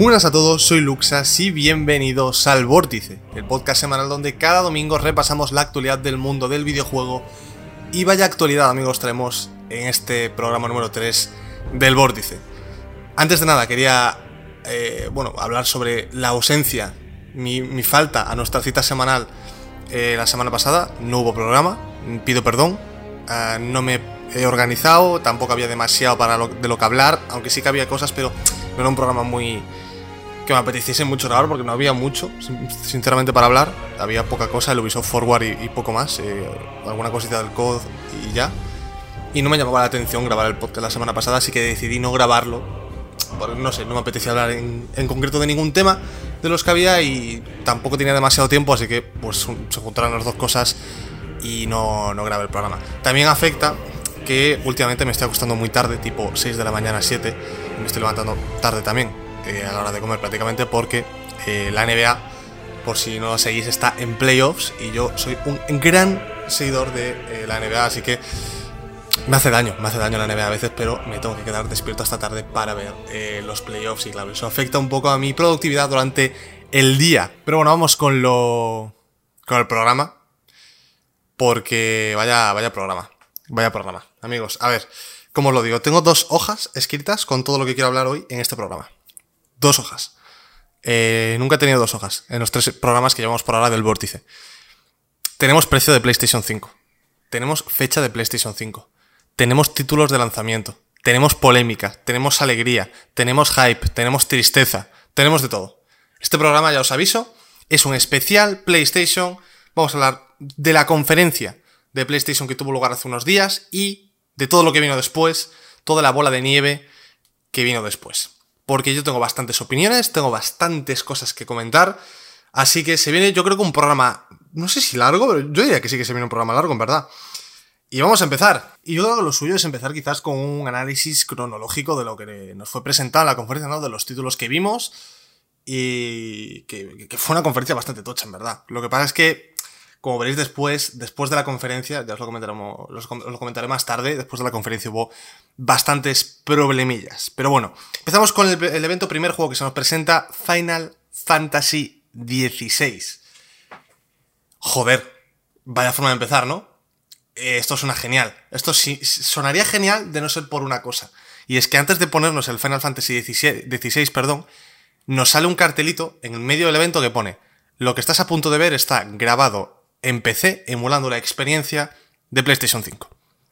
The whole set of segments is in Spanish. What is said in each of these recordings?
Buenas a todos, soy Luxas y bienvenidos al Vórtice, el podcast semanal donde cada domingo repasamos la actualidad del mundo del videojuego. Y vaya actualidad, amigos, traemos en este programa número 3 del Vórtice. Antes de nada, quería eh, bueno, hablar sobre la ausencia, mi, falta a nuestra cita semanal eh, la semana pasada. No hubo programa, pido perdón. Ah, no me he organizado, tampoco había demasiado para lo- de lo que hablar, aunque sí que había cosas, pero no era un programa muy que me apeteciese mucho grabar porque no había mucho, sin- sinceramente, para hablar. Había poca cosa, el Ubisoft Forward y, y poco más, eh, alguna cosita del COD y ya. Y no me llamaba la atención grabar el podcast la semana pasada, así que decidí no grabarlo. Porque, no sé, no me apetecía hablar en, en concreto de ningún tema de los que había y tampoco tenía demasiado tiempo, así que pues se juntaron las dos cosas y no, no grabé el programa. También afecta que últimamente me estoy acostando muy tarde, tipo 6 de la mañana, 7, y me estoy levantando tarde también, eh, a la hora de comer prácticamente, porque eh, la NBA, por si no lo seguís, está en playoffs y yo soy un gran seguidor de eh, la NBA, así que me hace daño, me hace daño la NBA a veces, pero me tengo que quedar despierto hasta tarde para ver los playoffs y claro, eso afecta un poco a mi productividad durante el día. Pero bueno, vamos con lo... con el programa. Porque vaya, vaya programa, vaya programa. Amigos, a ver, como os lo digo, tengo dos hojas escritas con todo lo que quiero hablar hoy en este programa. Dos hojas. Eh, nunca he tenido dos hojas en los tres programas que llevamos por ahora del vórtice. Tenemos precio de PlayStation 5. Tenemos fecha de PlayStation 5. Tenemos títulos de lanzamiento. Tenemos polémica. Tenemos alegría. Tenemos hype. Tenemos tristeza. Tenemos de todo. Este programa, ya os aviso, es un especial PlayStation. Vamos a hablar de la conferencia de PlayStation que tuvo lugar hace unos días y de todo lo que vino después, toda la bola de nieve que vino después. Porque yo tengo bastantes opiniones, tengo bastantes cosas que comentar. Así que se viene, yo creo que un programa, no sé si largo, pero yo diría que sí que se viene un programa largo, en verdad. Y vamos a empezar. Y yo creo que lo suyo es empezar quizás con un análisis cronológico de lo que nos fue presentado en la conferencia, ¿no? De los títulos que vimos. Y que, que fue una conferencia bastante tocha, en verdad. Lo que pasa es que, como veréis después, después de la conferencia, ya os lo, os lo comentaré más tarde, después de la conferencia hubo bastantes problemillas. Pero bueno, empezamos con el, evento primer juego que se nos presenta, Final Fantasy XVI. Joder, vaya forma de empezar, ¿no? Eh, esto suena genial. Esto sonaría genial de no ser por una cosa. Y es que antes de ponernos el Final Fantasy XVI, 16, perdón, nos sale un cartelito en el medio del evento que pone lo que estás a punto de ver está grabado en PC emulando la experiencia de PlayStation 5.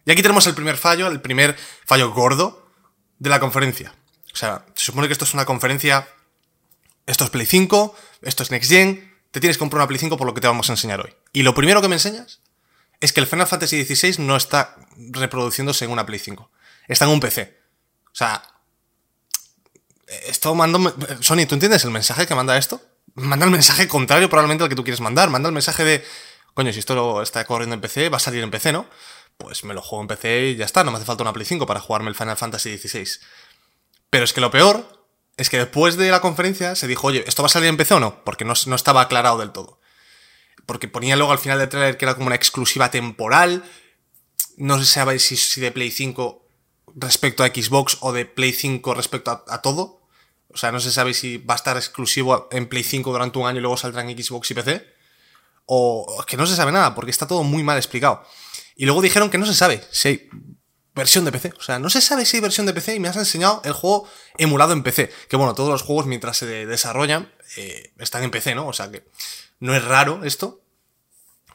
Y aquí tenemos el primer fallo, el primer fallo gordo de la conferencia. O sea, se supone que esto es una conferencia, esto es Play 5, esto es Next Gen, te tienes que comprar una Play 5 por lo que te vamos a enseñar hoy. Y lo primero que me enseñas es que el Final Fantasy XVI no está reproduciéndose en una Play 5. Está en un PC. O sea, esto mando... Sony, ¿tú entiendes el mensaje que manda esto? Manda el mensaje contrario probablemente al que tú quieres mandar. Manda el mensaje de, coño, si esto está corriendo en PC, va a salir en PC, ¿no? Pues me lo juego en PC y ya está, no me hace falta una Play 5 para jugarme el Final Fantasy XVI. Pero es que lo peor es que después de la conferencia se dijo, oye, ¿esto va a salir en PC o no? Porque no, estaba aclarado del todo. Porque ponía luego al final del trailer que era como una exclusiva temporal. No se sabe si, de Play 5 respecto a Xbox o de Play 5 respecto a, a todo. O sea, no se sabe si va a estar exclusivo en Play 5 durante un año y luego saldrá en Xbox y PC. O que no se sabe nada, porque está todo muy mal explicado. Y luego dijeron que no se sabe si hay versión de PC. O sea, no se sabe si hay versión de PC y me has enseñado el juego emulado en PC. Que bueno, todos los juegos mientras se de- desarrollan eh, están en PC, ¿no? O sea que no es raro esto.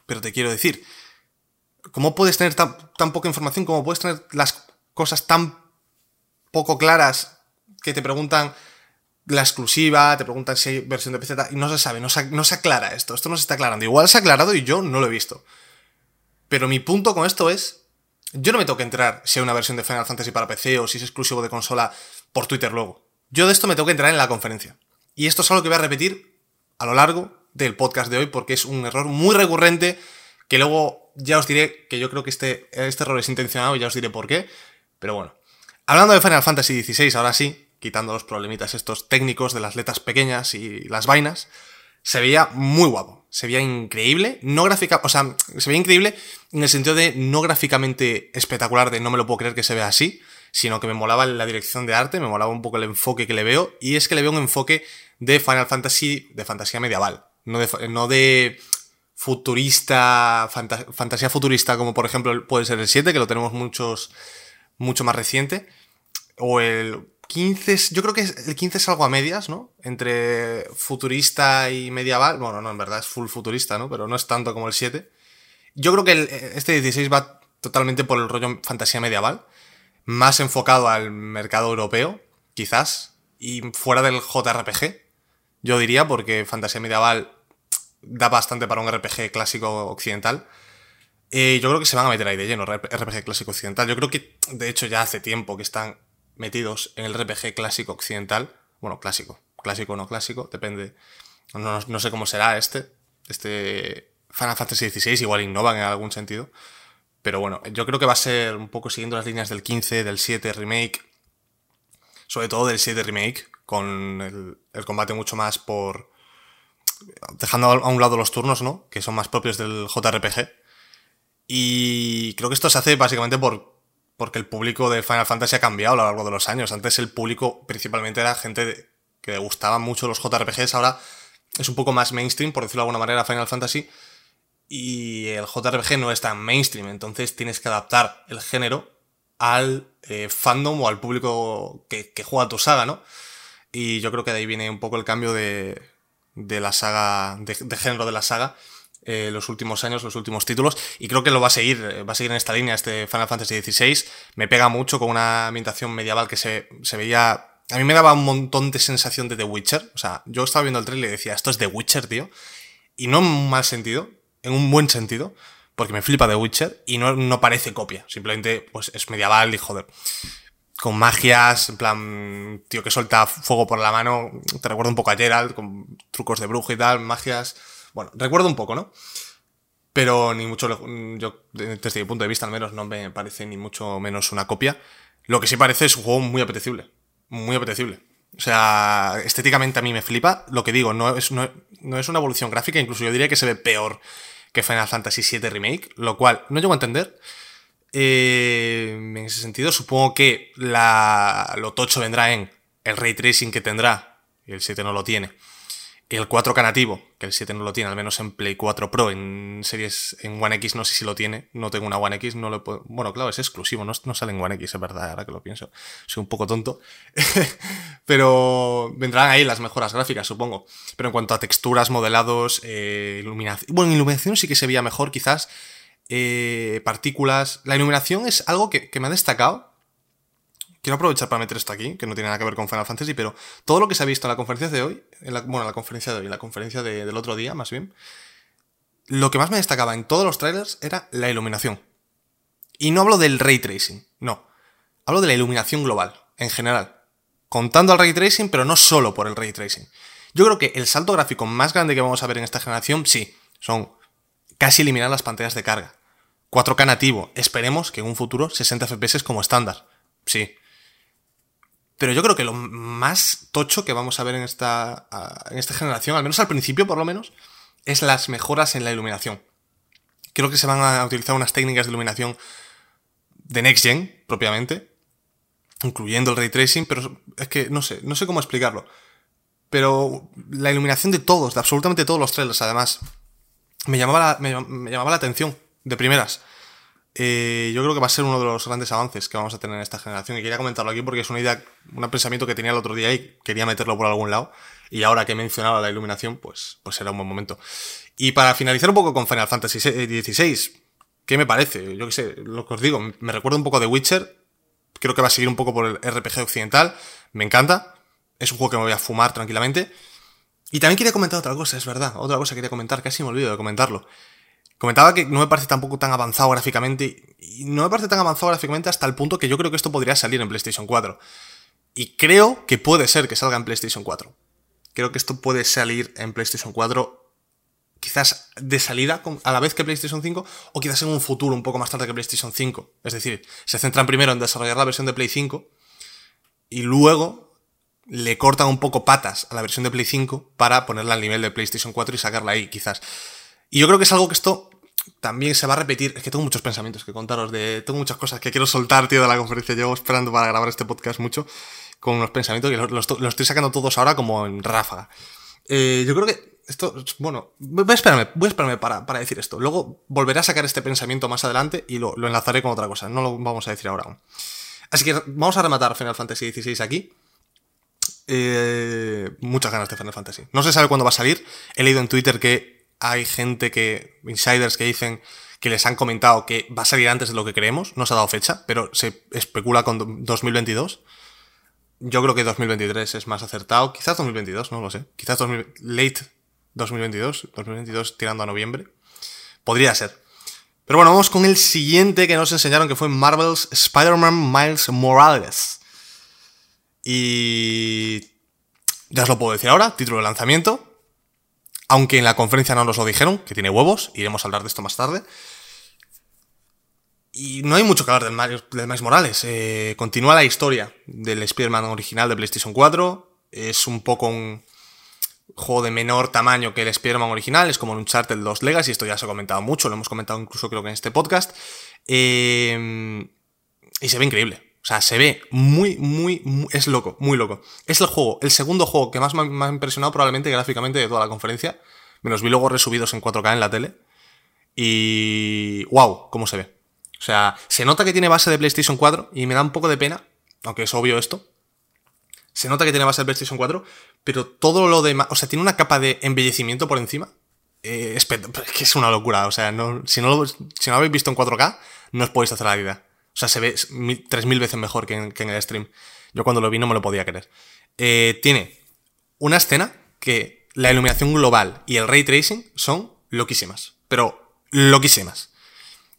Pero te quiero decir, ¿cómo puedes tener tan, tan poca información? ¿Cómo puedes tener las cosas tan poco claras que te preguntan la exclusiva, te preguntan si hay versión de PC y no se sabe, no se, no se aclara esto, esto no se está aclarando. Igual se ha aclarado y yo no lo he visto. Pero mi punto con esto es, yo no me tengo que entrar si hay una versión de Final Fantasy para PC o si es exclusivo de consola por Twitter luego. Yo de esto me tengo que entrar en la conferencia. Y esto es algo que voy a repetir a lo largo del podcast de hoy porque es un error muy recurrente que luego ya os diré que yo creo que este, este error es intencionado y ya os diré por qué. Pero bueno, hablando de Final Fantasy XVI, ahora sí, quitando los problemitas estos técnicos de las letras pequeñas y las vainas, se veía muy guapo. Se veía increíble, no gráfica, o sea, se veía increíble en el sentido de no gráficamente espectacular, de no me lo puedo creer que se vea así, sino que me molaba la dirección de arte, me molaba un poco el enfoque que le veo, y es que le veo un enfoque de Final Fantasy, de fantasía medieval, no de, no de futurista, fantasía futurista, como por ejemplo puede ser el 7, que lo tenemos muchos, mucho más reciente, o el 15, yo creo que el 15 es algo a medias, ¿no? Entre futurista y medieval. Bueno, no, en verdad es full futurista, ¿no? Pero no es tanto como el 7. Yo creo que este 16 va totalmente por el rollo fantasía medieval. Más enfocado al mercado europeo, quizás. Y fuera del JRPG, yo diría, porque fantasía medieval da bastante para un RPG clásico occidental. Eh, yo creo que se van a meter ahí de lleno, RPG clásico occidental. Yo creo que, de hecho, ya hace tiempo que están metidos en el RPG clásico occidental. Bueno, clásico. Clásico o no clásico, depende. No, sé cómo será este. Este Final Fantasy XVI igual innovan en algún sentido. Pero bueno, yo creo que va a ser un poco siguiendo las líneas del 15, del 7 remake. Sobre todo del 7 remake, con el, el combate mucho más por... Dejando a un lado los turnos, ¿no? Que son más propios del JRPG. Y creo que esto se hace básicamente por porque el público de Final Fantasy ha cambiado a lo largo de los años. Antes el público principalmente era gente que le gustaban mucho los JRPGs, ahora es un poco más mainstream, por decirlo de alguna manera, Final Fantasy. Y el JRPG no es tan mainstream, entonces tienes que adaptar el género al eh, fandom o al público que, juega tu saga, ¿no? Y yo creo que de ahí viene un poco el cambio de la saga, de género de la saga eh, los últimos años, los últimos títulos, y creo que lo va a seguir, eh, va a seguir en esta línea este Final Fantasy XVI. Me pega mucho con una ambientación medieval que se, se veía... A mí me daba un montón de sensación de The Witcher. O sea, yo estaba viendo el trailer y decía, esto es The Witcher, tío. Y no en un mal sentido, en un buen sentido, porque me flipa The Witcher y no, no parece copia. Simplemente, pues es medieval y joder con magias, en plan, tío que suelta fuego por la mano, te recuerdo un poco a Gerald, con trucos de brujo y tal, magias, bueno, recuerdo un poco, ¿no? Pero ni mucho, yo desde mi punto de vista al menos no me parece ni mucho menos una copia. Lo que sí parece es un juego muy apetecible, muy apetecible. O sea, estéticamente a mí me flipa. Lo que digo, no es, no, es una evolución gráfica, incluso yo diría que se ve peor que Final Fantasy VII Remake, lo cual no llego a entender. Eh, en ese sentido, supongo que la, lo tocho vendrá en el ray tracing que tendrá, y el 7 no lo tiene, el 4K nativo, que el 7 no lo tiene, al menos en Play 4 Pro, en series en One X no sé si lo tiene, no tengo una One X, no lo puedo... Bueno, claro, es exclusivo, no, no sale en One X, es verdad, ahora que lo pienso. Soy un poco tonto. Pero vendrán ahí las mejoras gráficas, supongo. Pero en cuanto a texturas, modelados, eh, iluminación... Bueno, iluminación sí que se veía mejor, quizás. Eh, partículas... La iluminación es algo que, que me ha destacado quiero aprovechar para meter esto aquí, que no tiene nada que ver con Final Fantasy, pero todo lo que se ha visto en la conferencia de hoy, bueno, en la conferencia de hoy, en la conferencia del otro día, más bien, lo que más me destacaba en todos los trailers era la iluminación. Y no hablo del ray tracing, no. Hablo de la iluminación global, en general. Contando al ray tracing, pero no solo por el ray tracing. Yo creo que el salto gráfico más grande que vamos a ver en esta generación, sí, son casi eliminar las pantallas de carga. 4K nativo, esperemos que en un futuro 60 FPS como estándar. Sí, pero yo creo que lo más tocho que vamos a ver en esta, en esta generación, al menos al principio por lo menos, es las mejoras en la iluminación. Creo que se van a utilizar unas técnicas de iluminación de Next Gen, propiamente, incluyendo el ray tracing, pero es que no sé, no sé cómo explicarlo. Pero la iluminación de todos, de absolutamente todos los trailers, además, me llamaba me llamaba la atención de primeras. Eh, yo creo que va a ser uno de los grandes avances que vamos a tener en esta generación. Y quería comentarlo aquí porque es una idea, un pensamiento que tenía el otro día y quería meterlo por algún lado. Y ahora que he mencionado la iluminación, pues, pues será un buen momento. Y para finalizar un poco con Final Fantasy XVI, ¿qué me parece? Yo qué sé, lo que os digo, me recuerda un poco de Witcher. Creo que va a seguir un poco por el RPG occidental. Me encanta. Es un juego que me voy a fumar tranquilamente. Y también quería comentar otra cosa, es verdad. Otra cosa que quería comentar, casi me olvido de comentarlo. Comentaba que no me parece tampoco tan avanzado gráficamente. Y no me parece tan avanzado gráficamente hasta el punto que yo creo que esto podría salir en PlayStation 4. Y creo que puede ser que salga en PlayStation 4. Creo que esto puede salir en PlayStation 4 quizás de salida a la vez que PlayStation 5 o quizás en un futuro un poco más tarde que PlayStation 5. Es decir, se centran primero en desarrollar la versión de Play 5 y luego le cortan un poco patas a la versión de Play 5 para ponerla al nivel de PlayStation 4 y sacarla ahí, quizás. Y yo creo que es algo que esto también se va a repetir. Es que tengo muchos pensamientos que contaros de. Tengo muchas cosas que quiero soltar, tío, de la conferencia. Llevo esperando para grabar este podcast mucho. Con unos pensamientos que los, estoy sacando todos ahora como en ráfaga. Eh, yo creo que esto, bueno, voy a esperarme, voy a esperarme para, para, decir esto. Luego volveré a sacar este pensamiento más adelante y lo, lo, enlazaré con otra cosa. No lo vamos a decir ahora aún. Así que vamos a rematar Final Fantasy XVI aquí. Eh, muchas ganas de Final Fantasy. No se sabe cuándo va a salir. He leído en Twitter que hay gente que, insiders que dicen que les han comentado que va a salir antes de lo que creemos. No se ha dado fecha, pero se especula con 2022. Yo creo que 2023 es más acertado. Quizás 2022, no lo sé. Quizás late 2022. 2022 tirando a noviembre. Podría ser. Pero bueno, vamos con el siguiente que nos enseñaron que fue Marvel's Spider-Man Miles Morales. Y ya os lo puedo decir ahora, título de lanzamiento. Aunque en la conferencia no nos lo dijeron, que tiene huevos, iremos a hablar de esto más tarde. Y no hay mucho que hablar del, Miles Morales. Eh, continúa la historia del Spider-Man original de PlayStation 4. Es un poco un juego de menor tamaño que el Spider-Man original. Es como un Uncharted 2 Legacy. Esto ya se ha comentado mucho. Lo hemos comentado incluso creo que en este podcast. Eh, y se ve increíble. O sea, se ve muy, muy, es loco, muy loco. Es el juego, el segundo juego que más me ha, impresionado probablemente gráficamente de toda la conferencia. Me los vi luego resubidos en 4K en la tele. Y... ¡Wow! ¿Cómo se ve? O sea, se nota que tiene base de PlayStation 4 y me da un poco de pena, aunque es obvio esto. Se nota que tiene base de PlayStation 4, pero todo lo demás... O sea, tiene una capa de embellecimiento por encima. Eh, es, que es una locura. O sea, si, no lo, si no lo habéis visto en 4K, no os podéis hacer la idea. O sea, se ve 3.000 veces mejor que en, el stream. Yo cuando lo vi no me lo podía creer. Eh, tiene una escena que la iluminación global y el ray tracing son loquísimas. Pero loquísimas.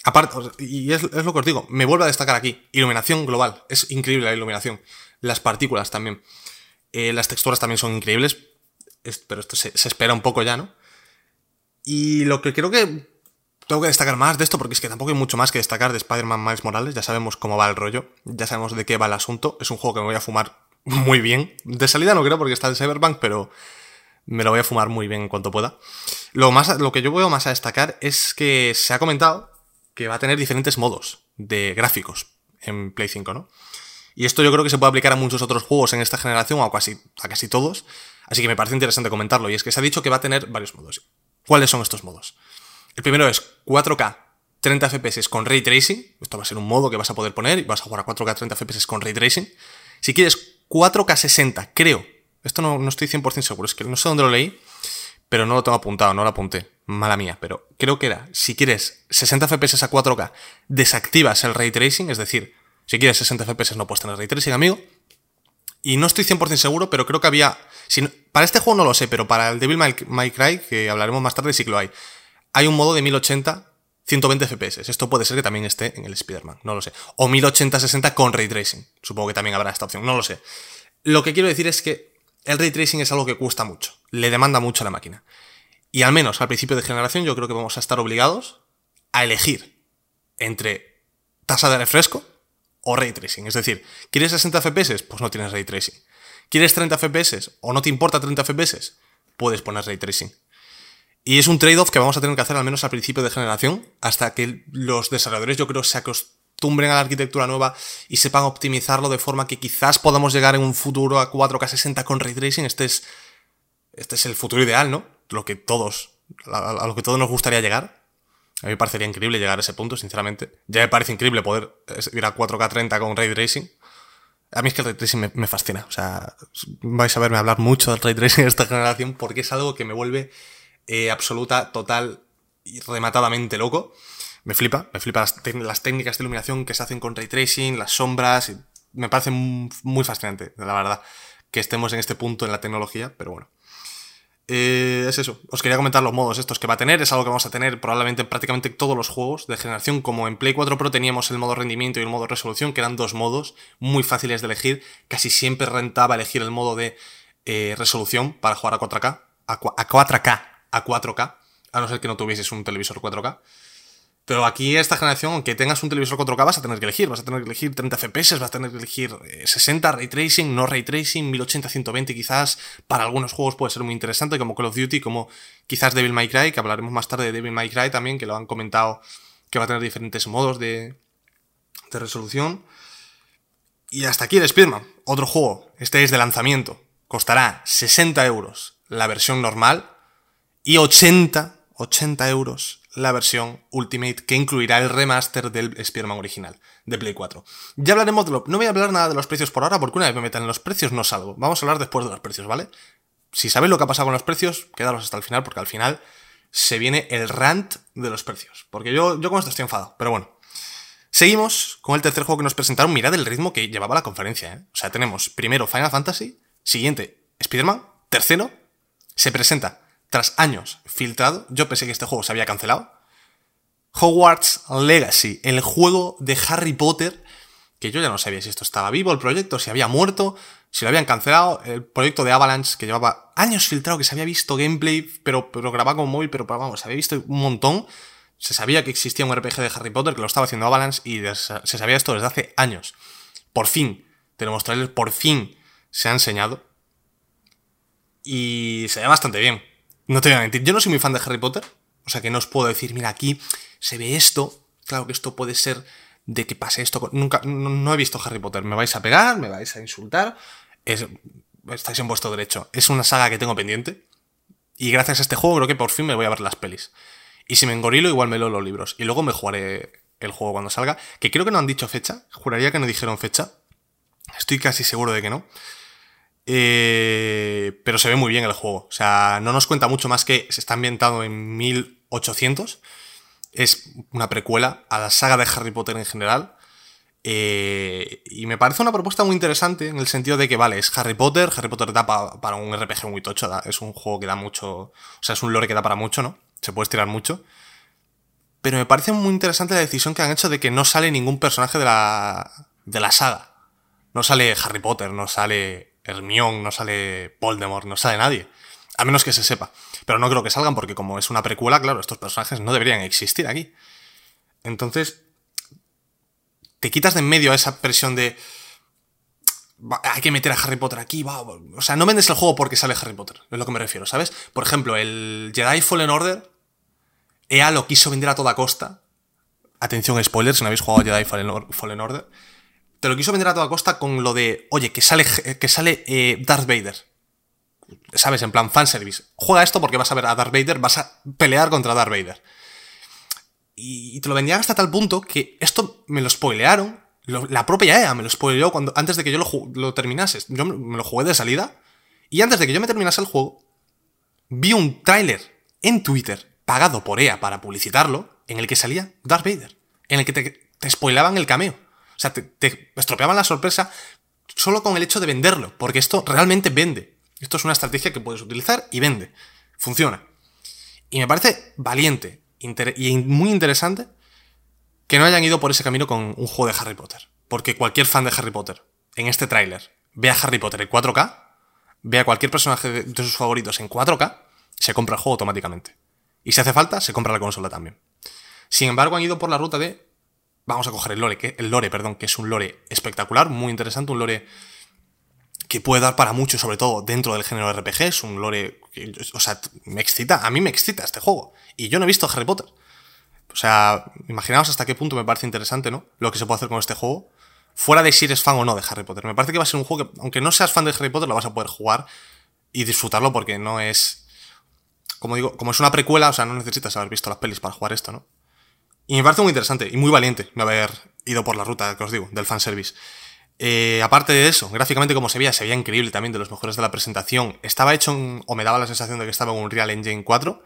Aparte, y es, lo que os digo, me vuelvo a destacar aquí. Iluminación global. Es increíble la iluminación. Las partículas también. Eh, las texturas también son increíbles. pero esto se, se espera un poco ya, ¿no? Y lo que creo que tengo que destacar más de esto porque es que tampoco hay mucho más que destacar de Spider-Man Miles Morales. Ya sabemos cómo va el rollo, ya sabemos de qué va el asunto. Es un juego que me voy a fumar muy bien. De salida no creo porque está en Cyberpunk, pero me lo voy a fumar muy bien en cuanto pueda. Lo, más, lo que yo veo más a destacar es que se ha comentado que va a tener diferentes modos de gráficos en Play 5, ¿no? Y esto yo creo que se puede aplicar a muchos otros juegos en esta generación, o a casi, a casi todos. Así que me parece interesante comentarlo. Y es que se ha dicho que va a tener varios modos. ¿Cuáles son estos modos? El primero es 4K 30 FPS con Ray Tracing. Esto va a ser un modo que vas a poder poner y vas a jugar a 4K 30 FPS con Ray Tracing. Si quieres 4K 60, creo. Esto no, no estoy 100% seguro, es que no sé dónde lo leí, pero no lo tengo apuntado, no lo apunté. Mala mía, pero creo que era, si quieres 60 FPS a 4K, desactivas el Ray Tracing, es decir, si quieres 60 FPS no puedes tener Ray Tracing, amigo. Y no estoy 100% seguro, pero creo que había... para este juego no lo sé, pero para el Devil May Cry, que hablaremos más tarde, sí que lo hay hay un modo de 1080 120 FPS. Esto puede ser que también esté en el Spider-Man, no lo sé. O 1080-60 con ray tracing. Supongo que también habrá esta opción, no lo sé. Lo que quiero decir es que el ray tracing es algo que cuesta mucho, le demanda mucho a la máquina. Y al menos al principio de generación yo creo que vamos a estar obligados a elegir entre tasa de refresco o ray tracing. Es decir, ¿quieres 60 FPS? Pues no tienes ray tracing. ¿Quieres 30 FPS o no te importa 30 FPS? Puedes poner ray tracing. Y es un trade-off que vamos a tener que hacer al menos al principio de generación, hasta que los desarrolladores yo creo se acostumbren a la arquitectura nueva y sepan optimizarlo de forma que quizás podamos llegar en un futuro a 4K 60 con ray tracing. Este es, este es el futuro ideal, ¿no? Lo que todos, a, lo que todos nos gustaría llegar. A mí me parecería increíble llegar a ese punto, sinceramente. Ya me parece increíble poder ir a 4K 30 con ray tracing. A mí es que el ray tracing me, me fascina. O sea, vais a verme hablar mucho del ray tracing de esta generación porque es algo que me vuelve eh, absoluta, total y rematadamente loco. Me flipa, me flipa las, técnicas de iluminación que se hacen con ray tracing, las sombras. me parece muy fascinante, la verdad, que estemos en este punto en la tecnología, pero bueno. Eh, es eso, os quería comentar los modos estos que va a tener, es algo que vamos a tener probablemente en prácticamente todos los juegos de generación, como en Play 4 Pro teníamos el modo rendimiento y el modo resolución, que eran dos modos muy fáciles de elegir, casi siempre rentaba elegir el modo de eh, resolución para jugar a 4K, a 4K, a 4K, a no ser que no tuvieses un televisor 4K. Pero aquí, esta generación, aunque tengas un televisor 4K, vas a tener que elegir. Vas a tener que elegir 30 FPS, vas a tener que elegir 60 ray tracing, no ray tracing, 1080, 120 quizás. Para algunos juegos puede ser muy interesante, como Call of Duty, como quizás Devil May Cry, que hablaremos más tarde de Devil May Cry también, que lo han comentado que va a tener diferentes modos de, de resolución. Y hasta aquí el Speedman, otro juego. Este es de lanzamiento. Costará 60 euros la versión normal y 80, 80 euros la versión Ultimate que incluirá el remaster del Spearman original de Play 4. Ya hablaremos de lo... No voy a hablar nada de los precios por ahora porque una vez me metan en los precios no salgo. Vamos a hablar después de los precios, ¿vale? Si sabéis lo que ha pasado con los precios, quedaros hasta el final porque al final se viene el rant de los precios. Porque yo, yo con esto estoy enfadado, pero bueno. Seguimos con el tercer juego que nos presentaron. Mirad el ritmo que llevaba la conferencia, ¿eh? O sea, tenemos primero Final Fantasy, siguiente Spider-Man, tercero se presenta tras años filtrado, yo pensé que este juego se había cancelado. Hogwarts Legacy, el juego de Harry Potter, que yo ya no sabía si esto estaba vivo, el proyecto, si había muerto, si lo habían cancelado, el proyecto de Avalanche, que llevaba años filtrado, que se había visto gameplay, pero, pero grabado con móvil, pero vamos, se había visto un montón. Se sabía que existía un RPG de Harry Potter, que lo estaba haciendo Avalanche, y se sabía esto desde hace años. Por fin, tenemos trailers, por fin se ha enseñado. Y se ve bastante bien. No te voy a mentir, yo no soy muy fan de Harry Potter, o sea que no os puedo decir, mira, aquí se ve esto, claro que esto puede ser de que pase esto. Nunca, no, he visto Harry Potter, me vais a pegar, me vais a insultar, es, estáis en vuestro derecho. Es una saga que tengo pendiente y gracias a este juego creo que por fin me voy a ver las pelis. Y si me engorilo, igual me leo los libros. Y luego me jugaré el juego cuando salga, que creo que no han dicho fecha, juraría que no dijeron fecha. Estoy casi seguro de que no. Eh, pero se ve muy bien el juego. O sea, no nos cuenta mucho más que se está ambientado en 1800. Es una precuela a la saga de Harry Potter en general. Eh, y me parece una propuesta muy interesante en el sentido de que, vale, es Harry Potter. Harry Potter da para un RPG muy tocho. es un juego que da mucho. O sea, es un lore que da para mucho, ¿no? Se puede estirar mucho. Pero me parece muy interesante la decisión que han hecho de que no sale ningún personaje de la, de la saga. No sale Harry Potter, no sale Hermione, no sale Voldemort, no sale nadie. A menos que se sepa. Pero no creo que salgan porque como es una precuela, claro, estos personajes no deberían existir aquí. Entonces, te quitas de en medio a esa presión de... Hay que meter a Harry Potter aquí, va. O sea, no vendes el juego porque sale Harry Potter, es lo que me refiero, ¿sabes? Por ejemplo, el Jedi Fallen Order, EA lo quiso vender a toda costa. Atención, spoilers, si no habéis jugado Jedi Fallen Order te lo quiso vender a toda costa con lo de, oye, que sale, que sale eh, Darth Vader. ¿Sabes? En plan fanservice. Juega esto porque vas a ver a Darth Vader, vas a pelear contra Darth Vader. Y, te lo vendían hasta tal punto que esto me lo spoilearon. la propia EA me lo spoileó cuando, antes de que yo lo, lo terminase. Yo me lo jugué de salida. Y antes de que yo me terminase el juego, vi un tráiler en Twitter pagado por EA para publicitarlo, en el que salía Darth Vader. En el que te, te spoilaban el cameo. O sea, te, estropeaban la sorpresa solo con el hecho de venderlo, porque esto realmente vende. Esto es una estrategia que puedes utilizar y vende. Funciona. Y me parece valiente y muy interesante que no hayan ido por ese camino con un juego de Harry Potter. Porque cualquier fan de Harry Potter, en este tráiler, ve a Harry Potter en 4K, ve a cualquier personaje de, de sus favoritos en 4K, se compra el juego automáticamente. Y si hace falta, se compra la consola también. Sin embargo, han ido por la ruta de vamos a coger el lore, que, el lore, perdón, que es un lore espectacular, muy interesante, un lore que puede dar para mucho, sobre todo dentro del género RPG, es un lore que, o sea, me excita, a mí me excita este juego, y yo no he visto Harry Potter. O sea, imaginaos hasta qué punto me parece interesante, ¿no? Lo que se puede hacer con este juego, fuera de si eres fan o no de Harry Potter. Me parece que va a ser un juego que, aunque no seas fan de Harry Potter, lo vas a poder jugar y disfrutarlo porque no es... Como digo, como es una precuela, o sea, no necesitas haber visto las pelis para jugar esto, ¿no? Y me parece muy interesante y muy valiente de haber ido por la ruta, que os digo, del fanservice. Eh, aparte de eso, gráficamente como se veía, se veía increíble también de los mejores de la presentación. Estaba hecho, o me daba la sensación de que estaba en un Real Engine 4,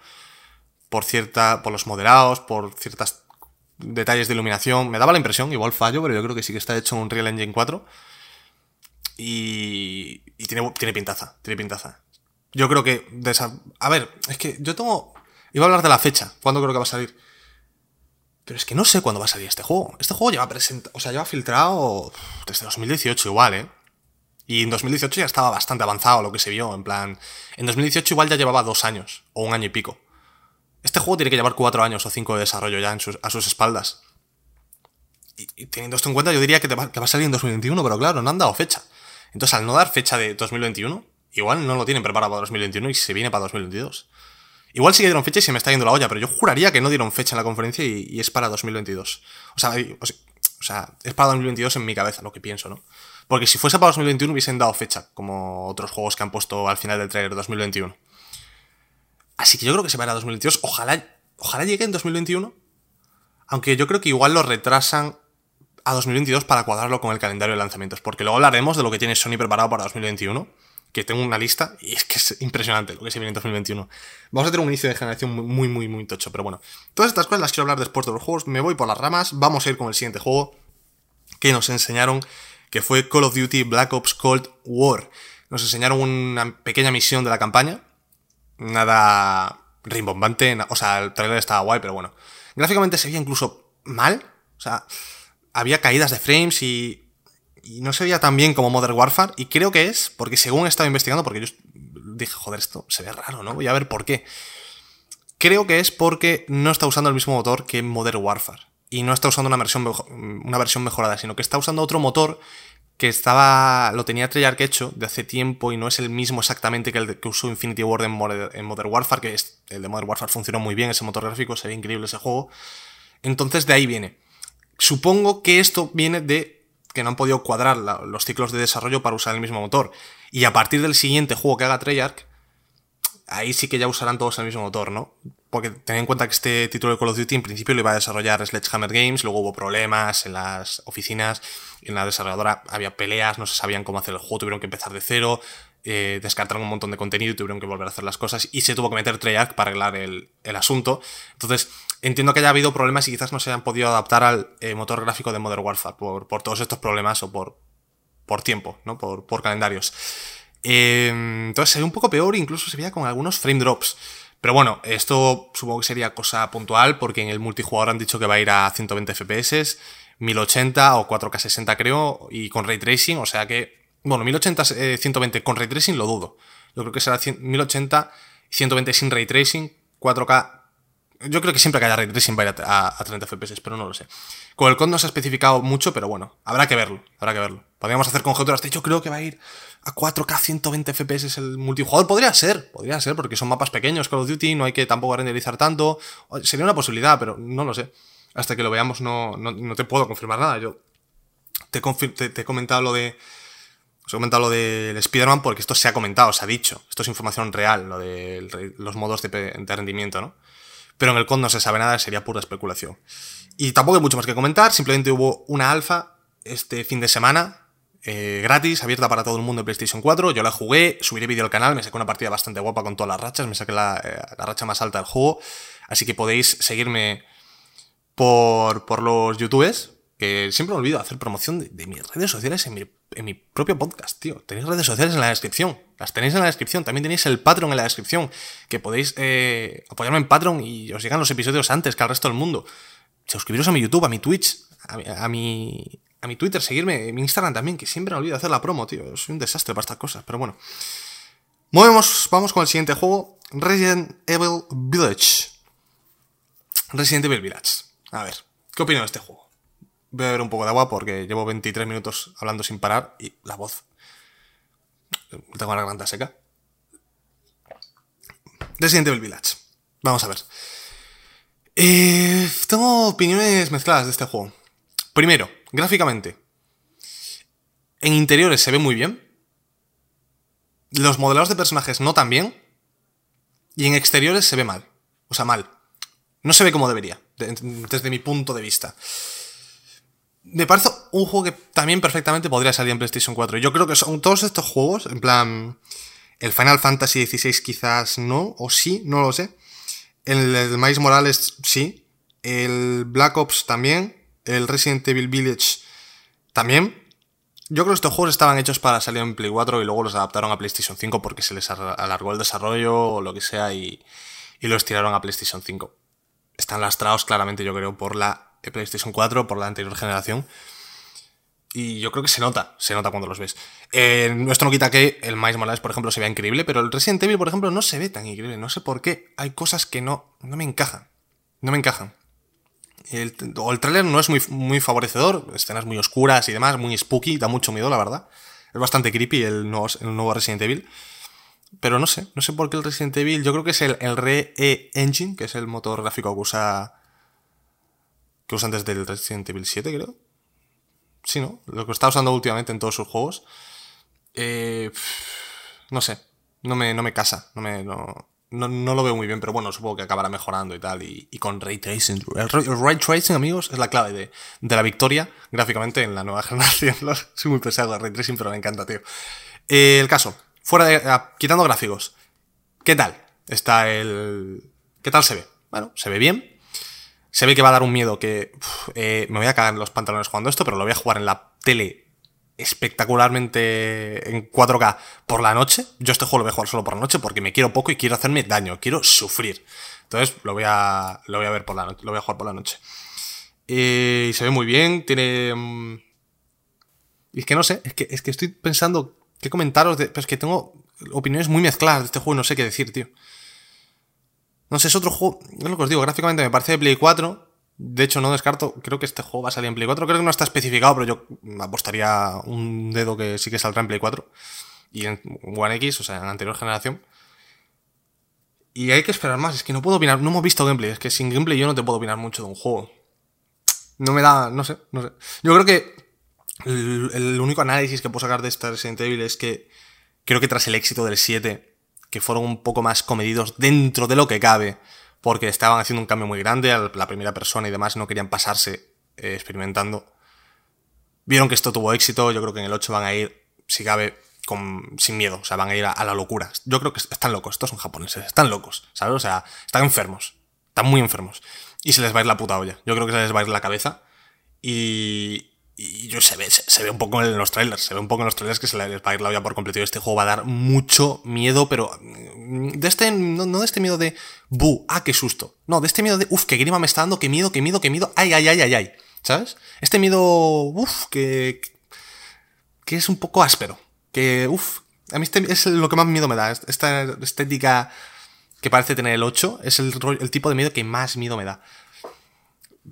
por, cierta, por los moderados, por ciertos detalles de iluminación. Me daba la impresión, igual fallo, pero yo creo que sí que está hecho en un Real Engine 4. Y, y tiene, tiene pintaza, tiene pintaza. Yo creo que... A ver, es que yo tengo... Iba a hablar de la fecha, cuándo creo que va a salir. Pero es que no sé cuándo va a salir este juego. Este juego lleva presentado, o sea, lleva filtrado desde 2018 igual, ¿eh? Y en 2018 ya estaba bastante avanzado lo que se vio, en plan... En 2018 igual ya llevaba dos años, o un año y pico. Este juego tiene que llevar 4 años o 5 de desarrollo ya a sus espaldas. Y, teniendo esto en cuenta, yo diría que, va, que va a salir en 2021, pero claro, no han dado fecha. Entonces, al no dar fecha de 2021, igual no lo tienen preparado para 2021 y se viene para 2022. Igual sí que dieron fecha y se me está yendo la olla, pero yo juraría que no dieron fecha en la conferencia y, es para 2022. O sea, es para 2022 en mi cabeza lo que pienso, ¿no? Porque si fuese para 2021 hubiesen dado fecha, como otros juegos que han puesto al final del trailer 2021. Así que yo creo que se va a 2022. Ojalá, ojalá llegue en 2021. Aunque yo creo que igual lo retrasan a 2022 para cuadrarlo con el calendario de lanzamientos. Porque luego hablaremos de lo que tiene Sony preparado para 2021 que tengo una lista y es que es impresionante lo que se viene en 2021. Vamos a tener un inicio de generación muy, muy, muy tocho, pero bueno. Todas estas cosas las quiero hablar después de los juegos. Me voy por las ramas. Vamos a ir con el siguiente juego que nos enseñaron, que fue Call of Duty Black Ops Cold War. Nos enseñaron una pequeña misión de la campaña. Nada rimbombante. O sea, el trailer estaba guay, pero bueno. Gráficamente se veía incluso mal. O sea, había caídas de frames y y no se veía tan bien como Modern Warfare, y creo que es, porque según he estado investigando, porque yo dije, joder, esto se ve raro, ¿no? Voy a ver por qué. Creo que es porque no está usando el mismo motor que Modern Warfare. Y no está usando una versión, una versión mejorada, sino que está usando otro motor que estaba. lo tenía Treyarch hecho de hace tiempo y no es el mismo exactamente que el que usó Infinity Ward en Modern, Warfare, que es, el de Modern Warfare funcionó muy bien, ese motor gráfico, se ve increíble ese juego. Entonces de ahí viene. Supongo que esto viene de que no han podido cuadrar los ciclos de desarrollo para usar el mismo motor. Y a partir del siguiente juego que haga Treyarch, ahí sí que ya usarán todos el mismo motor, ¿no? Porque ten en cuenta que este título de Call of Duty en principio lo iba a desarrollar Sledgehammer Games, luego hubo problemas en las oficinas, en la desarrolladora había peleas, no se sabían cómo hacer el juego, tuvieron que empezar de cero, eh, descartaron un montón de contenido y tuvieron que volver a hacer las cosas y se tuvo que meter Treyarch para arreglar el, el asunto. Entonces, entiendo que haya habido problemas y quizás no se hayan podido adaptar al eh, motor gráfico de Modern Warfare por, todos estos problemas o por, por tiempo, ¿no? Por, por calendarios. Em, entonces se ve un poco peor, incluso se veía con algunos frame drops. Pero bueno, esto supongo que sería cosa puntual porque en el multijugador han dicho que va a ir a 120 FPS, 1080 o 4K 60 creo, y con ray tracing, o sea que, bueno, 1080, 120 eh, con ray tracing lo dudo. Yo creo que será 1080, 120 sin ray tracing, 4K yo creo que siempre que haya ray tracing va a ir a, 30 FPS, pero no lo sé. Con el COD no se ha especificado mucho, pero bueno, habrá que verlo, habrá que verlo. Podríamos hacer conjeturas. De hecho, creo que va a ir a 4K 120 FPS el multijugador. Podría ser, podría ser, porque son mapas pequeños Call of Duty, no hay que tampoco renderizar tanto. Sería una posibilidad, pero no lo sé. Hasta que lo veamos no, no, te puedo confirmar nada. Yo te, he comentado lo de... Os he comentado lo del Spider-Man porque esto se ha comentado, se ha dicho. Esto es información real, lo de los modos de, de rendimiento, ¿no? Pero en el COD no se sabe nada, sería pura especulación. Y tampoco hay mucho más que comentar, simplemente hubo una alfa este fin de semana, eh, gratis, abierta para todo el mundo en PlayStation 4. Yo la jugué, subiré vídeo al canal, me saqué una partida bastante guapa con todas las rachas, me saqué la, eh, racha más alta del juego. Así que podéis seguirme por, por los youtubers, que siempre me olvido hacer promoción de, mis redes sociales en mi, en mi, propio podcast, tío. Tenéis redes sociales en la descripción. Las tenéis en la descripción. También tenéis el Patreon en la descripción. Que podéis eh, apoyarme en Patreon y os llegan los episodios antes que al resto del mundo. Suscribiros a mi YouTube, a mi Twitch, a, mi, a mi Twitter, seguirme, mi Instagram también, que siempre me olvido hacer la promo, tío. Soy un desastre para estas cosas, pero bueno. Movemos, vamos con el siguiente juego. Resident Evil Village. Resident Evil Village. A ver, ¿qué opino de este juego? Voy a beber un poco de agua porque llevo 23 minutos hablando sin parar y la voz. Tengo la garganta seca. Resident Evil Village. Vamos a ver. Eh, tengo opiniones mezcladas de este juego. Primero, gráficamente. En interiores se ve muy bien. Los modelados de personajes no tan bien. Y en exteriores se ve mal. O sea, mal. No se ve como debería, desde mi punto de vista me parece un juego que también perfectamente podría salir en PlayStation 4. Yo creo que son todos estos juegos, en plan, el Final Fantasy XVI quizás no, o sí, no lo sé. El, el Morales sí. El Black Ops también. El Resident Evil Village también. Yo creo que estos juegos estaban hechos para salir en Play 4 y luego los adaptaron a PlayStation 5 porque se les alargó el desarrollo o lo que sea y, y los tiraron a PlayStation 5. Están lastrados claramente, yo creo, por la PlayStation 4 por la anterior generación. Y yo creo que se nota, se nota cuando los ves. Eh, esto no quita que el Miles Morales, por ejemplo, se vea increíble, pero el Resident Evil, por ejemplo, no se ve tan increíble. No sé por qué. Hay cosas que no, no me encajan. No me encajan. El, o el tráiler no es muy, muy favorecedor, escenas muy oscuras y demás, muy spooky, da mucho miedo, la verdad. Es bastante creepy el nuevo, el nuevo Resident Evil. Pero no sé, no sé por qué el Resident Evil, yo creo que es el, el Re-E-Engine, que es el motor gráfico que usa que usa antes del Resident Evil 7, creo. Sí, ¿no? Lo que está usando últimamente en todos sus juegos. Eh, no sé, no me, no me casa, no, me, no, no, lo veo muy bien, pero bueno, supongo que acabará mejorando y tal. Y, con Ray Tracing. El, Ray Tracing, amigos, es la clave de, de, la victoria gráficamente en la nueva generación. Soy muy pesado de Ray Tracing, pero me encanta, tío. Eh, el caso, fuera de. Ah, quitando gráficos. ¿Qué tal? Está el. ¿Qué tal se ve? Bueno, se ve bien. Se ve que va a dar un miedo que eh, me voy a cagar en los pantalones jugando esto, pero lo voy a jugar en la tele espectacularmente en 4K por la noche. Yo este juego lo voy a jugar solo por la noche porque me quiero poco y quiero hacerme daño, quiero sufrir. Entonces lo voy a, lo voy a ver por la noche, lo voy a jugar por la noche. Y se ve muy bien, tiene... Mm, y es que no sé, es que, es que estoy pensando qué comentaros, de, pero es que tengo opiniones muy mezcladas de este juego y no sé qué decir, tío. No sé, es otro juego. Es lo que os digo, gráficamente me parece de Play 4. De hecho, no descarto. Creo que este juego va a salir en Play 4. Creo que no está especificado, pero yo apostaría un dedo que sí que saldrá en Play 4. Y en One X, o sea, en la anterior generación. Y hay que esperar más. Es que no puedo opinar. No hemos visto gameplay. Es que sin gameplay yo no te puedo opinar mucho de un juego. No me da. No sé, no sé. Yo creo que. El, único análisis que puedo sacar de esta Resident Evil es que. Creo que tras el éxito del 7 que fueron un poco más comedidos dentro de lo que cabe, porque estaban haciendo un cambio muy grande la primera persona y demás, no querían pasarse eh, experimentando. Vieron que esto tuvo éxito, yo creo que en el 8 van a ir, si cabe, sin miedo, o sea, van a ir a, la locura. Yo creo que están locos, estos son japoneses, están locos, ¿sabes? O sea, están enfermos, están muy enfermos. Y se les va a ir la puta olla, yo creo que se les va a ir la cabeza. Y, y yo se ve, se, ve un poco en los trailers, se ve un poco en los trailers que se les va a ir la olla por completo y este juego va a dar mucho miedo, pero mm, de este, no, de este miedo de, bu, ah, qué susto. No, de este miedo de, uff, qué grima me está dando, qué miedo, qué miedo, qué miedo, ay, ay, ay, ay, ay, ¿sabes? Este miedo, uff, que, que es un poco áspero, que, uff, a mí este es lo que más miedo me da, esta estética que parece tener el 8, es el, el tipo de miedo que más miedo me da.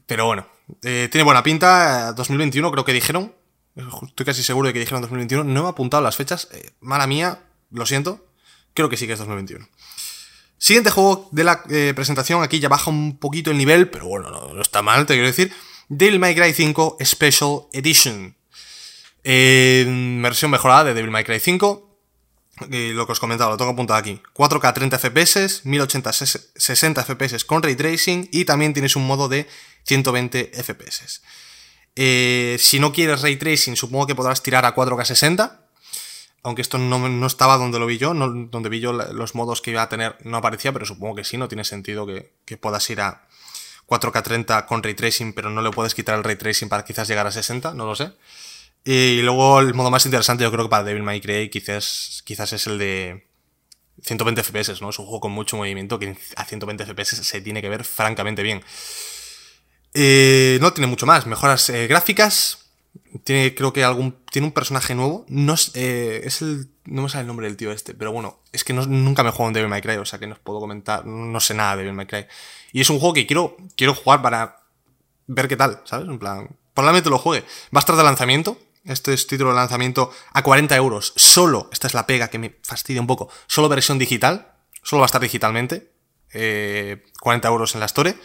Pero bueno, eh, tiene buena pinta, 2021 creo que dijeron. Estoy casi seguro de que dijeron 2021. No he apuntado las fechas. Eh, mala mía, lo siento. Creo que sí que es 2021. Siguiente juego de la eh, presentación. Aquí ya baja un poquito el nivel, pero bueno, no, está mal, te quiero decir. Devil May Cry 5 Special Edition. versión mejorada de Devil May Cry 5. Lo que os comentaba, lo tengo apuntado aquí. 4K 30 FPS, 1080 60 FPS con ray tracing y también tienes un modo de 120 FPS. Eh, si no quieres ray tracing, supongo que podrás tirar a 4K 60. Aunque esto no, estaba donde lo vi yo, donde vi yo los modos que iba a tener no aparecía, pero supongo que sí, no tiene sentido que, puedas ir a 4K 30 con ray tracing, pero no le puedes quitar el ray tracing para quizás llegar a 60, no lo sé. Y luego el modo más interesante yo creo que para Devil May Cry quizás, quizás es el de 120 FPS, ¿no? Es un juego con mucho movimiento que a 120 FPS se tiene que ver francamente bien. Eh, no tiene mucho más. Mejoras eh, gráficas. Tiene, creo que algún. Tiene un personaje nuevo. No es, eh, es el. No me sale el nombre del tío este, pero bueno, es que nunca me juego en Devil May Cry, o sea que no os puedo comentar. No sé nada de Devil May Cry. Y es un juego que quiero, quiero jugar para ver qué tal, ¿sabes? En plan, probablemente lo juegue. Va a estar de lanzamiento. Este es título de lanzamiento a 40 euros. Solo, esta es la pega que me fastidia un poco. Solo versión digital. Solo va a estar digitalmente. 40 euros en la Store.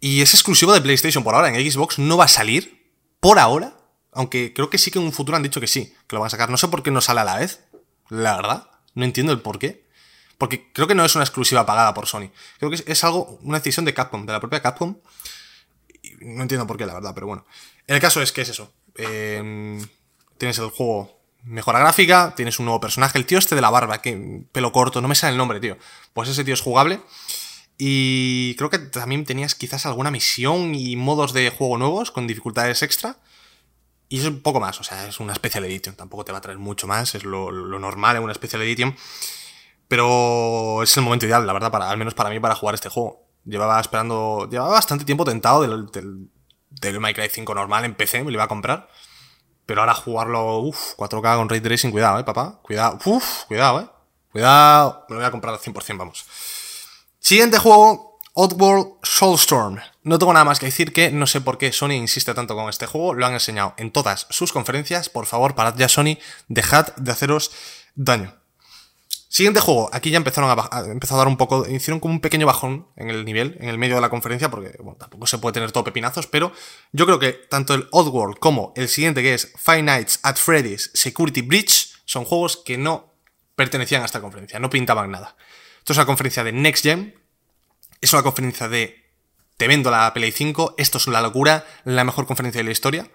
Y es exclusivo de PlayStation por ahora. En Xbox no va a salir por ahora. Aunque creo que sí que en un futuro han dicho que sí, que lo van a sacar. No sé por qué no sale a la vez. La verdad. No entiendo el por qué. Porque creo que no es una exclusiva pagada por Sony. Creo que es algo, una decisión de Capcom, de la propia Capcom. No entiendo por qué, la verdad, pero bueno. El caso es que es eso. Tienes el juego mejora gráfica, tienes un nuevo personaje, el tío este de la barba, que pelo corto, no me sale el nombre, tío. Pues ese tío es jugable. Y creo que también tenías quizás alguna misión y modos de juego nuevos con dificultades extra. Y es un poco más, o sea, es una Special Edition. Tampoco te va a traer mucho más, es lo, normal en una Special Edition. Pero es el momento ideal, la verdad, para, al menos para mí, para jugar este juego. Llevaba esperando, llevaba bastante tiempo tentado del My Cry 5 normal en PC, me lo iba a comprar. Pero ahora jugarlo, uff, 4K con Ray Tracing, cuidado, eh, papá. Cuidado, uff, cuidado, eh. Cuidado, me lo voy a comprar al 100%, vamos. Siguiente juego, Oddworld Soulstorm. No tengo nada más que decir que no sé por qué Sony insiste tanto con este juego, lo han enseñado en todas sus conferencias. Por favor, parad ya Sony, dejad de haceros daño. Siguiente juego, aquí ya empezaron a, empezó a dar un poco, hicieron como un pequeño bajón en el nivel, en el medio de la conferencia, porque bueno, tampoco se puede tener todo pepinazos, pero yo creo que tanto el Oddworld como el siguiente que es Five Nights at Freddy's Security Breach son juegos que no pertenecían a esta conferencia, no pintaban nada. Esto es una conferencia de Next Gen, es una conferencia de te vendo la Play 5, esto es una locura, la mejor conferencia de la historia,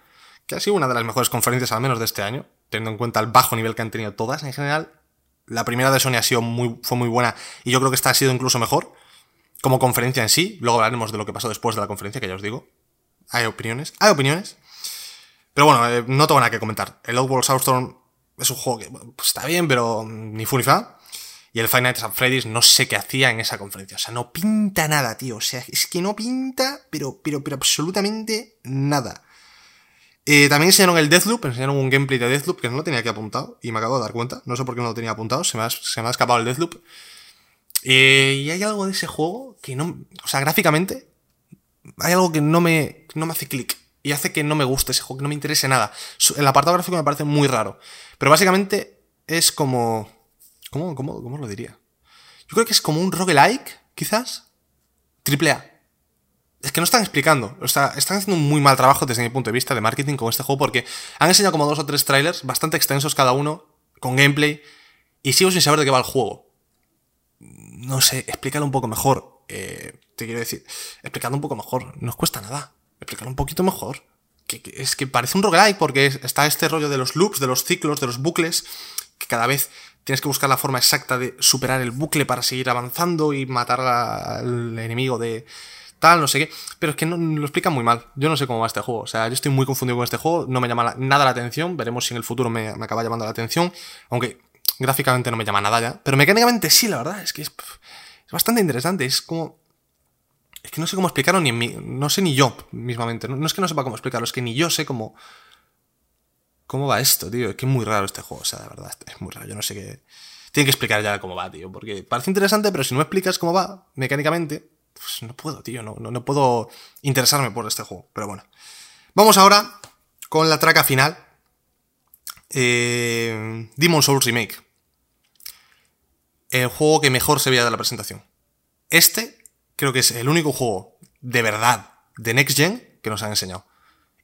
que ha sido una de las mejores conferencias al menos de este año, teniendo en cuenta el bajo nivel que han tenido todas en general, la primera de Sony ha sido muy, fue muy buena y yo creo que esta ha sido incluso mejor. Como conferencia en sí. Luego hablaremos de lo que pasó después de la conferencia, que ya os digo. Hay opiniones. Hay opiniones. Pero bueno, eh, no tengo nada que comentar. El Outworld Soulstorm es un juego que pues, está bien, pero ni fu ni fa. Y el Five Nights at Freddy's no sé qué hacía en esa conferencia. O sea, no pinta nada, tío. O sea, es que no pinta, pero, pero, pero absolutamente nada. También enseñaron el Deathloop, enseñaron un gameplay de Deathloop que no lo tenía aquí apuntado y me acabo de dar cuenta. No sé por qué no lo tenía apuntado, se me ha, se me ha escapado el Deathloop. Eh, y hay algo de ese juego que no. O sea, gráficamente, hay algo que no me, no me hace clic y hace que no me guste ese juego, que no me interese nada. El apartado gráfico me parece muy raro. Pero básicamente es como. ¿Cómo, cómo, cómo lo diría? Yo creo que es como un roguelike, quizás. Triple A es que no están explicando. O sea, están haciendo un muy mal trabajo desde mi punto de vista de marketing con este juego porque han enseñado como dos o tres trailers bastante extensos cada uno, con gameplay, y sigo sin saber de qué va el juego. No sé, explícalo un poco mejor. Eh, te quiero decir, explícalo un poco mejor. No os cuesta nada. Explícalo un poquito mejor. Que, es que parece un roguelike porque está este rollo de los loops, de los ciclos, de los bucles, que cada vez tienes que buscar la forma exacta de superar el bucle para seguir avanzando y matar al enemigo de, tal, no sé qué. Pero es que no, lo explican muy mal. Yo no sé cómo va este juego. O sea, yo estoy muy confundido con este juego. No me llama nada la atención. Veremos si en el futuro me, acaba llamando la atención. Aunque gráficamente no me llama nada ya. Pero mecánicamente sí, la verdad. Es que es, bastante interesante. Es como. Es que no sé cómo explicarlo ni en mí. No sé ni yo mismamente. No, es que no sepa cómo explicarlo, es que ni yo sé cómo. ¿Cómo va esto, tío? Es que es muy raro este juego, o sea, de verdad, es muy raro. Yo no sé qué. Tiene que explicar ya cómo va, tío. Porque parece interesante, pero si no me explicas cómo va mecánicamente, pues no puedo, tío, no, no, puedo interesarme por este juego. Pero bueno. Vamos ahora con la traca final. Eh, Demon Souls Remake. El juego que mejor se veía de la presentación. Este creo que es el único juego de verdad de Next Gen que nos han enseñado.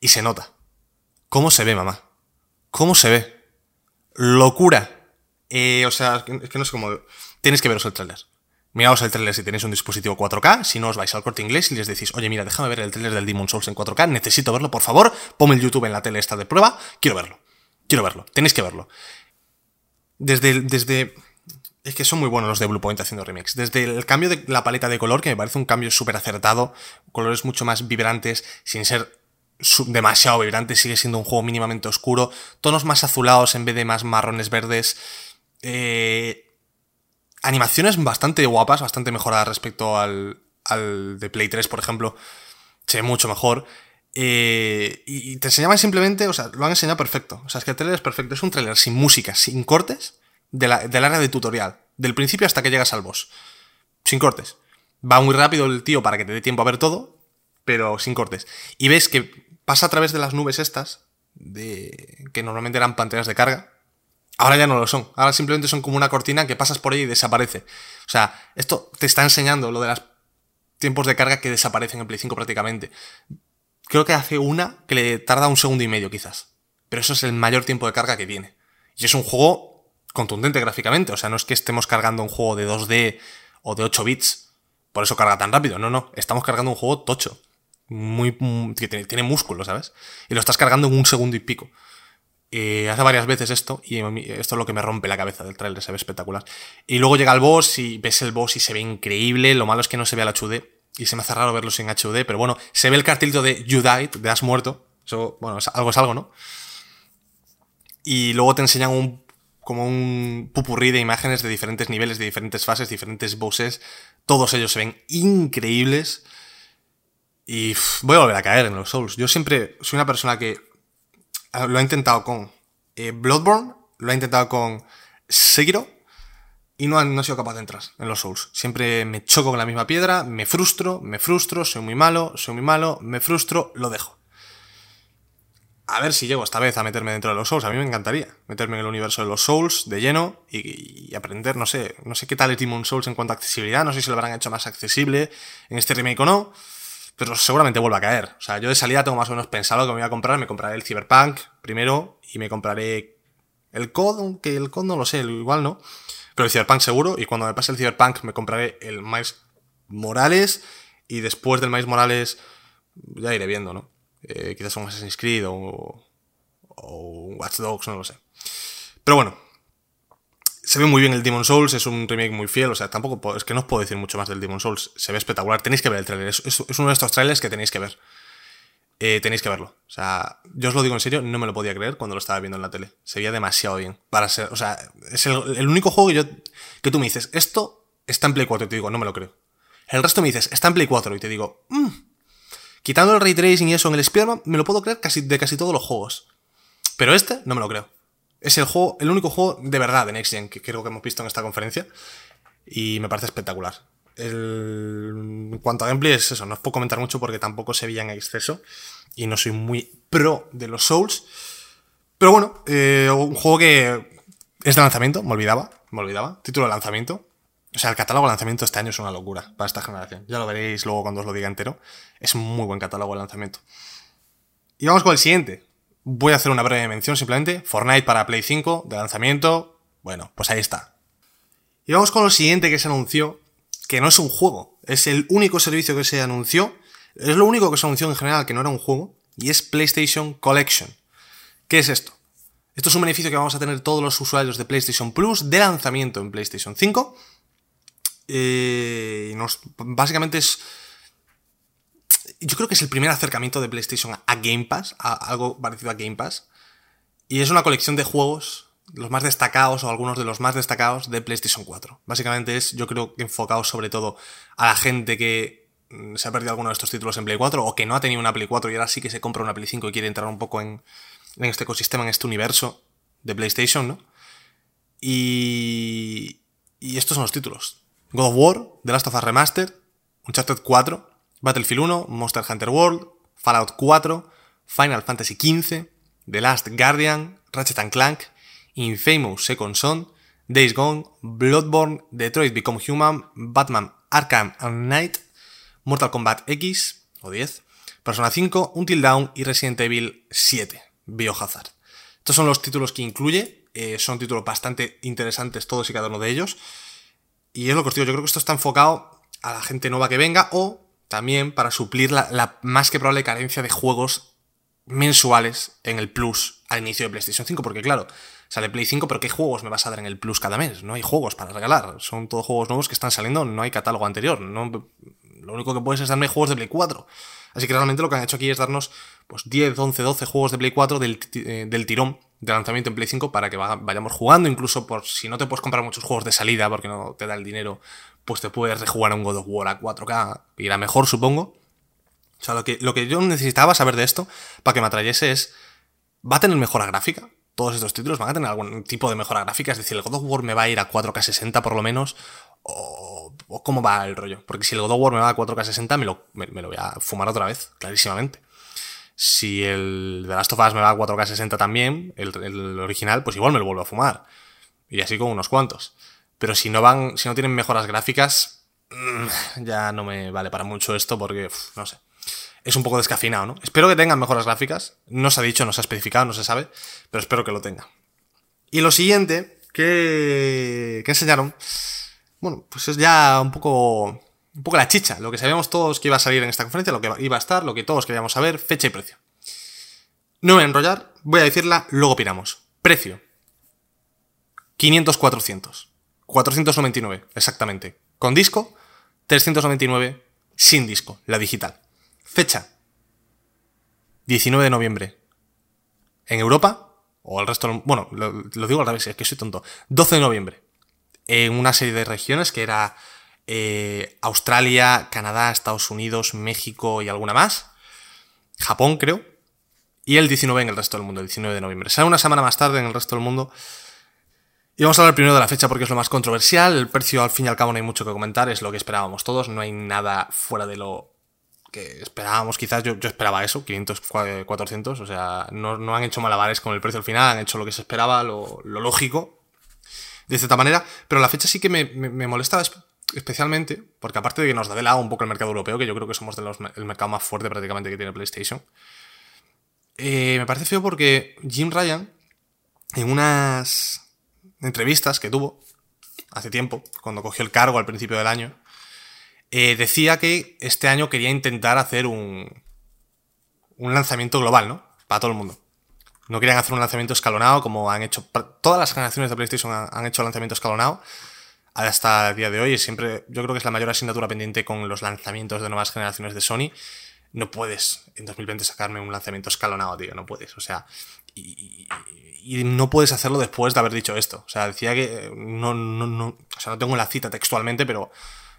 Y se nota. ¿Cómo se ve, mamá? ¿Cómo se ve? Locura. Eh, o sea, es que no sé cómo... Tienes que veros el trailer. Miraos el trailer si tenéis un dispositivo 4K, si no os vais al corte inglés y les decís, oye mira, déjame ver el trailer del Demon Souls en 4K, necesito verlo, por favor, ponme el YouTube en la tele esta de prueba, quiero verlo, quiero verlo, tenéis que verlo. Desde, desde, es que son muy buenos los de Bluepoint haciendo remakes. Desde el cambio de la paleta de color, que me parece un cambio súper acertado, colores mucho más vibrantes, sin ser demasiado vibrantes, sigue siendo un juego mínimamente oscuro, tonos más azulados en vez de más marrones verdes, eh, animaciones bastante guapas, bastante mejoradas respecto al, al de Play 3, por ejemplo. Se ve mucho mejor. Eh, y te enseñaban simplemente, o sea, lo han enseñado perfecto. O sea, es que el trailer es perfecto. Es un trailer sin música, sin cortes, del área de tutorial. Del principio hasta que llegas al boss. Sin cortes. Va muy rápido el tío para que te dé tiempo a ver todo, pero sin cortes. Y ves que pasa a través de las nubes estas, de que normalmente eran pantallas de carga, Ahora ya no lo son. Ahora simplemente son como una cortina que pasas por ahí y desaparece. O sea, esto te está enseñando lo de los tiempos de carga que desaparecen en Play 5 prácticamente. Creo que hace una que le tarda un segundo y medio quizás. Pero eso es el mayor tiempo de carga que tiene. Y es un juego contundente gráficamente. O sea, no es que estemos cargando un juego de 2D o de 8 bits. Por eso carga tan rápido. No, no. Estamos cargando un juego tocho. Muy, que tiene, tiene músculo, ¿sabes? Y lo estás cargando en un segundo y pico. Eh, hace varias veces esto, y esto es lo que me rompe la cabeza del trailer, se ve espectacular. Y luego llega el boss y ves el boss y se ve increíble. Lo malo es que no se ve al HD y se me hace raro verlo sin HD, pero bueno, se ve el cartelito de You Died, de Has muerto. Eso, bueno, algo es algo, ¿no? Y luego te enseñan un como un pupurrí de imágenes de diferentes niveles, de diferentes fases, diferentes bosses. Todos ellos se ven increíbles. Y voy a volver a caer en los Souls. Yo siempre soy una persona que lo ha intentado con eh, Bloodborne, lo ha intentado con Sekiro y no, ha- no sido capaz de entrar en los Souls. Siempre me choco con la misma piedra, me frustro, me frustro, soy muy malo, soy muy malo, me frustro, lo dejo. A ver si llego esta vez a meterme dentro de los Souls. A mí me encantaría meterme en el universo de los Souls de lleno y, y aprender, no sé, no sé qué tal es Demon Souls en cuanto a accesibilidad, no sé si lo habrán hecho más accesible en este remake o no, pero seguramente vuelva a caer. O sea, yo de salida tengo más o menos pensado que me voy a comprar. Me compraré el Cyberpunk primero y me compraré el COD, aunque el COD no lo sé, igual no. Pero el Cyberpunk seguro, y cuando me pase el Cyberpunk me compraré el Miles Morales, y después del Miles Morales ya iré viendo, ¿no? Eh, quizás un Assassin's Creed o, o un Watch Dogs, no lo sé. Pero bueno, se ve muy bien el Demon Souls, es un remake muy fiel, o sea, tampoco es que no os puedo decir mucho más del Demon Souls, se ve espectacular, tenéis que ver el trailer, es, uno de estos trailers que tenéis que ver. Eh, tenéis que verlo. O sea, yo os lo digo en serio, no me lo podía creer cuando lo estaba viendo en la tele. Se veía demasiado bien. Para ser. O sea, es el, único juego que yo. que tú me dices, esto está en Play 4 y te digo, no me lo creo. El resto me dices, está en Play 4 y te digo, "Mm". quitando el ray tracing y eso en el Spider-Man, me lo puedo creer casi de casi todos los juegos. Pero este, no me lo creo. Es el juego, el único juego de verdad de Next Gen que creo que hemos visto en esta conferencia. Y me parece espectacular. En cuanto a gameplay es eso, no os puedo comentar mucho porque tampoco se veía en exceso. Y no soy muy pro de los Souls. Pero bueno, eh, un juego que es de lanzamiento, me olvidaba, me olvidaba. Título de lanzamiento. O sea, el catálogo de lanzamiento este año es una locura para esta generación. Ya lo veréis luego cuando os lo diga entero. Es un muy buen catálogo de lanzamiento. Y vamos con el siguiente. Voy a hacer una breve mención simplemente. Fortnite para Play 5 de lanzamiento. Bueno, pues ahí está. Y vamos con lo siguiente que se anunció, que no es un juego, es el único servicio que se anunció, es lo único que se anunció en general que no era un juego, y es PlayStation Collection. ¿Qué es esto? Esto es un beneficio que vamos a tener todos los usuarios de PlayStation Plus de lanzamiento en PlayStation 5. Eh, nos, básicamente es... Yo creo que es el primer acercamiento de PlayStation a Game Pass, a algo parecido a Game Pass. Y es una colección de juegos, los más destacados o algunos de los más destacados de PlayStation 4. Básicamente es, yo creo enfocado sobre todo a la gente que mm, se ha perdido alguno de estos títulos en Play 4 o que no ha tenido una Play 4 y ahora sí que se compra una Play 5 y quiere entrar un poco en, en este ecosistema, en este universo de PlayStation, ¿no? Y, y estos son los títulos. God of War, The Last of Us Remastered, Uncharted 4, Battlefield 1, Monster Hunter World, Fallout 4, Final Fantasy XV, The Last Guardian, Ratchet Clank, Infamous Second Son, Days Gone, Bloodborne, Detroit Become Human, Batman Arkham Knight, Mortal Kombat X o 10, Persona 5, Until Dawn y Resident Evil 7, Biohazard. Estos son los títulos que incluye, eh, son títulos bastante interesantes todos y cada uno de ellos. Y es lo que os digo, yo creo que esto está enfocado a la gente nueva que venga o también para suplir la, más que probable carencia de juegos mensuales en el Plus al inicio de PlayStation 5, porque claro, sale Play 5, pero ¿qué juegos me vas a dar en el Plus cada mes? No hay juegos para regalar, son todos juegos nuevos que están saliendo, no hay catálogo anterior, no, lo único que puedes es darme juegos de Play 4. Así que realmente lo que han hecho aquí es darnos pues 10, 11, 12 juegos de Play 4 del, eh, del tirón de lanzamiento en Play 5 para que va- vayamos jugando, incluso por si no te puedes comprar muchos juegos de salida porque no te da el dinero, pues te puedes rejugar un God of War a 4K, irá mejor supongo. O sea, lo que, lo que yo necesitaba saber de esto para que me atrayese es, ¿va a tener mejora gráfica? Todos estos títulos van a tener algún tipo de mejora gráfica, es decir, el God of War me va a ir a 4K 60 por lo menos, o, o cómo va el rollo. Porque si el God of War me va a 4K 60, me lo, me, lo voy a fumar otra vez, clarísimamente. Si el The Last of Us me va a 4K 60 también, el, el original, pues igual me lo vuelvo a fumar. Y así con unos cuantos. Pero si no van, si no tienen mejoras gráficas, mm, ya no me vale para mucho esto porque, no sé. Es un poco descafinado, ¿no? Espero que tengan mejoras gráficas. No se ha dicho, no se ha especificado, no se sabe, pero espero que lo tenga. Y lo siguiente que, que enseñaron, bueno, pues es ya un poco, un poco la chicha, lo que sabíamos todos que iba a salir en esta conferencia, lo que iba a estar, lo que todos queríamos saber, fecha y precio. No me voy a enrollar, voy a decirla, luego opinamos. Precio. 500-400. 499, exactamente. Con disco, 399 sin disco, la digital. Fecha. 19 de noviembre. En Europa, o el resto, bueno, lo, digo al revés, es que soy tonto. 12 de noviembre. En una serie de regiones que era eh, Australia, Canadá, Estados Unidos, México y alguna más. Japón, creo. Y el 19 en el resto del mundo, el 19 de noviembre. Será una semana más tarde en el resto del mundo. Y vamos a hablar primero de la fecha porque es lo más controversial. El precio, al fin y al cabo, no hay mucho que comentar. Es lo que esperábamos todos. No hay nada fuera de lo que esperábamos. Quizás yo, esperaba eso, 500, 400. O sea, no, han hecho malabares con el precio al final. Han hecho lo que se esperaba, lo, lógico. De cierta manera. Pero la fecha sí que me, me, molesta especialmente porque aparte de que nos da de lado un poco el mercado europeo, que yo creo que somos de el mercado más fuerte prácticamente que tiene PlayStation, eh, me parece feo porque Jim Ryan, en unas entrevistas que tuvo hace tiempo, cuando cogió el cargo al principio del año, eh, decía que este año quería intentar hacer un, un lanzamiento global, ¿no? Para todo el mundo. No querían hacer un lanzamiento escalonado como han hecho. Todas las generaciones de PlayStation han, hecho lanzamiento escalonado hasta el día de hoy. Y siempre, yo creo que es la mayor asignatura pendiente con los lanzamientos de nuevas generaciones de Sony. No puedes en 2020 sacarme un lanzamiento escalonado, tío. No puedes. O sea, no puedes hacerlo después de haber dicho esto. O sea, decía que no, no, no, o sea, no tengo la cita textualmente, pero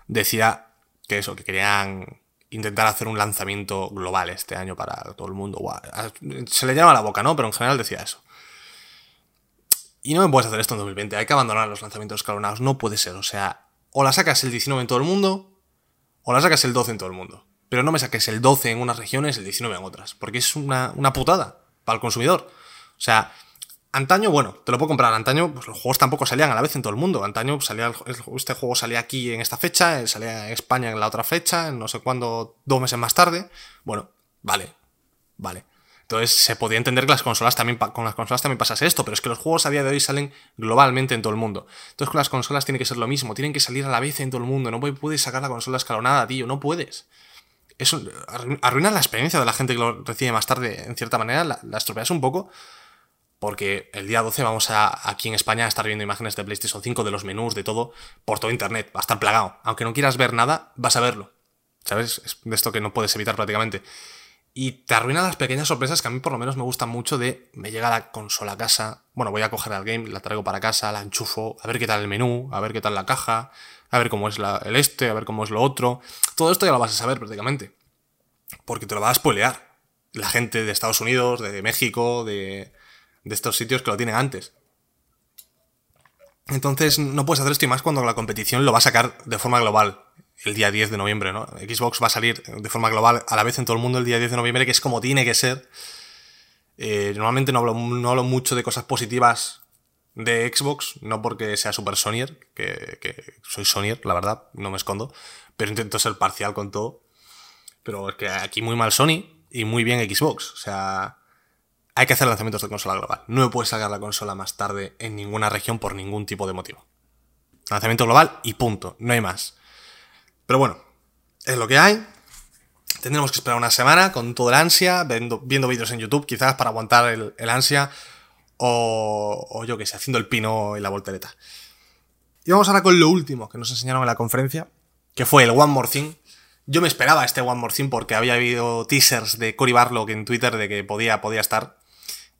decía que eso, que querían intentar hacer un lanzamiento global este año para todo el mundo. Se le llama la boca, ¿no? Pero en general decía eso. Y no me puedes hacer esto en 2020, hay que abandonar los lanzamientos escalonados, no puede ser, o sea, o la sacas el 19 en todo el mundo, o la sacas el 12 en todo el mundo. Pero no me saques el 12 en unas regiones, el 19 en otras, porque es una, una putada para el consumidor. O sea, Antaño, bueno, te lo puedo comprar. Antaño, pues los juegos tampoco salían a la vez en todo el mundo. Antaño salía este juego salía aquí en esta fecha, eh, salía en España en la otra fecha, no sé cuándo, dos meses más tarde. Bueno, vale, vale. Entonces se podía entender que las consolas también, con las consolas también pasase esto, pero es que los juegos a día de hoy salen globalmente en todo el mundo. Entonces con las consolas tiene que ser lo mismo, tienen que salir a la vez en todo el mundo. No puedes sacar la consola escalonada, tío, no puedes. Eso arruina la experiencia de la gente que lo recibe más tarde, en cierta manera, la, la estropeas un poco porque el día 12 vamos a, aquí en España a estar viendo imágenes de PlayStation 5, de los menús, de todo, por todo Internet. Va a estar plagado. Aunque no quieras ver nada, vas a verlo. ¿Sabes? Es de esto que no puedes evitar prácticamente. Y te arruina las pequeñas sorpresas que a mí por lo menos me gustan mucho de me llega la consola a casa, bueno, voy a coger el game, la traigo para casa, la enchufo, a ver qué tal el menú, a ver qué tal la caja, a ver cómo es el este, a ver cómo es lo otro. Todo esto ya lo vas a saber prácticamente. Porque te lo va a spoilear. La gente de Estados Unidos, de México, de, de estos sitios que lo tienen antes. Entonces no puedes hacer esto y más cuando la competición lo va a sacar de forma global el día 10 de noviembre, ¿no? Xbox va a salir de forma global a la vez en todo el mundo el día 10 de noviembre, que es como tiene que ser. Eh, normalmente no hablo, no hablo, mucho de cosas positivas de Xbox, no porque sea super Sonyer, que, que soy Sonyer, la verdad, no me escondo, pero intento ser parcial con todo. Pero es que aquí muy mal Sony y muy bien Xbox, o sea hay que hacer lanzamientos de consola global. No me puedes sacar la consola más tarde en ninguna región por ningún tipo de motivo. Lanzamiento global y punto, no hay más. Pero bueno, es lo que hay. Tendremos que esperar una semana con todo el ansia, viendo, vídeos en YouTube quizás para aguantar el, ansia o, o, yo que sé, haciendo el pino y la voltereta. Y vamos ahora con lo último que nos enseñaron en la conferencia, que fue el One More Thing, yo me esperaba este One More Thing porque había habido teasers de Cory Barlock en Twitter de que podía, podía estar.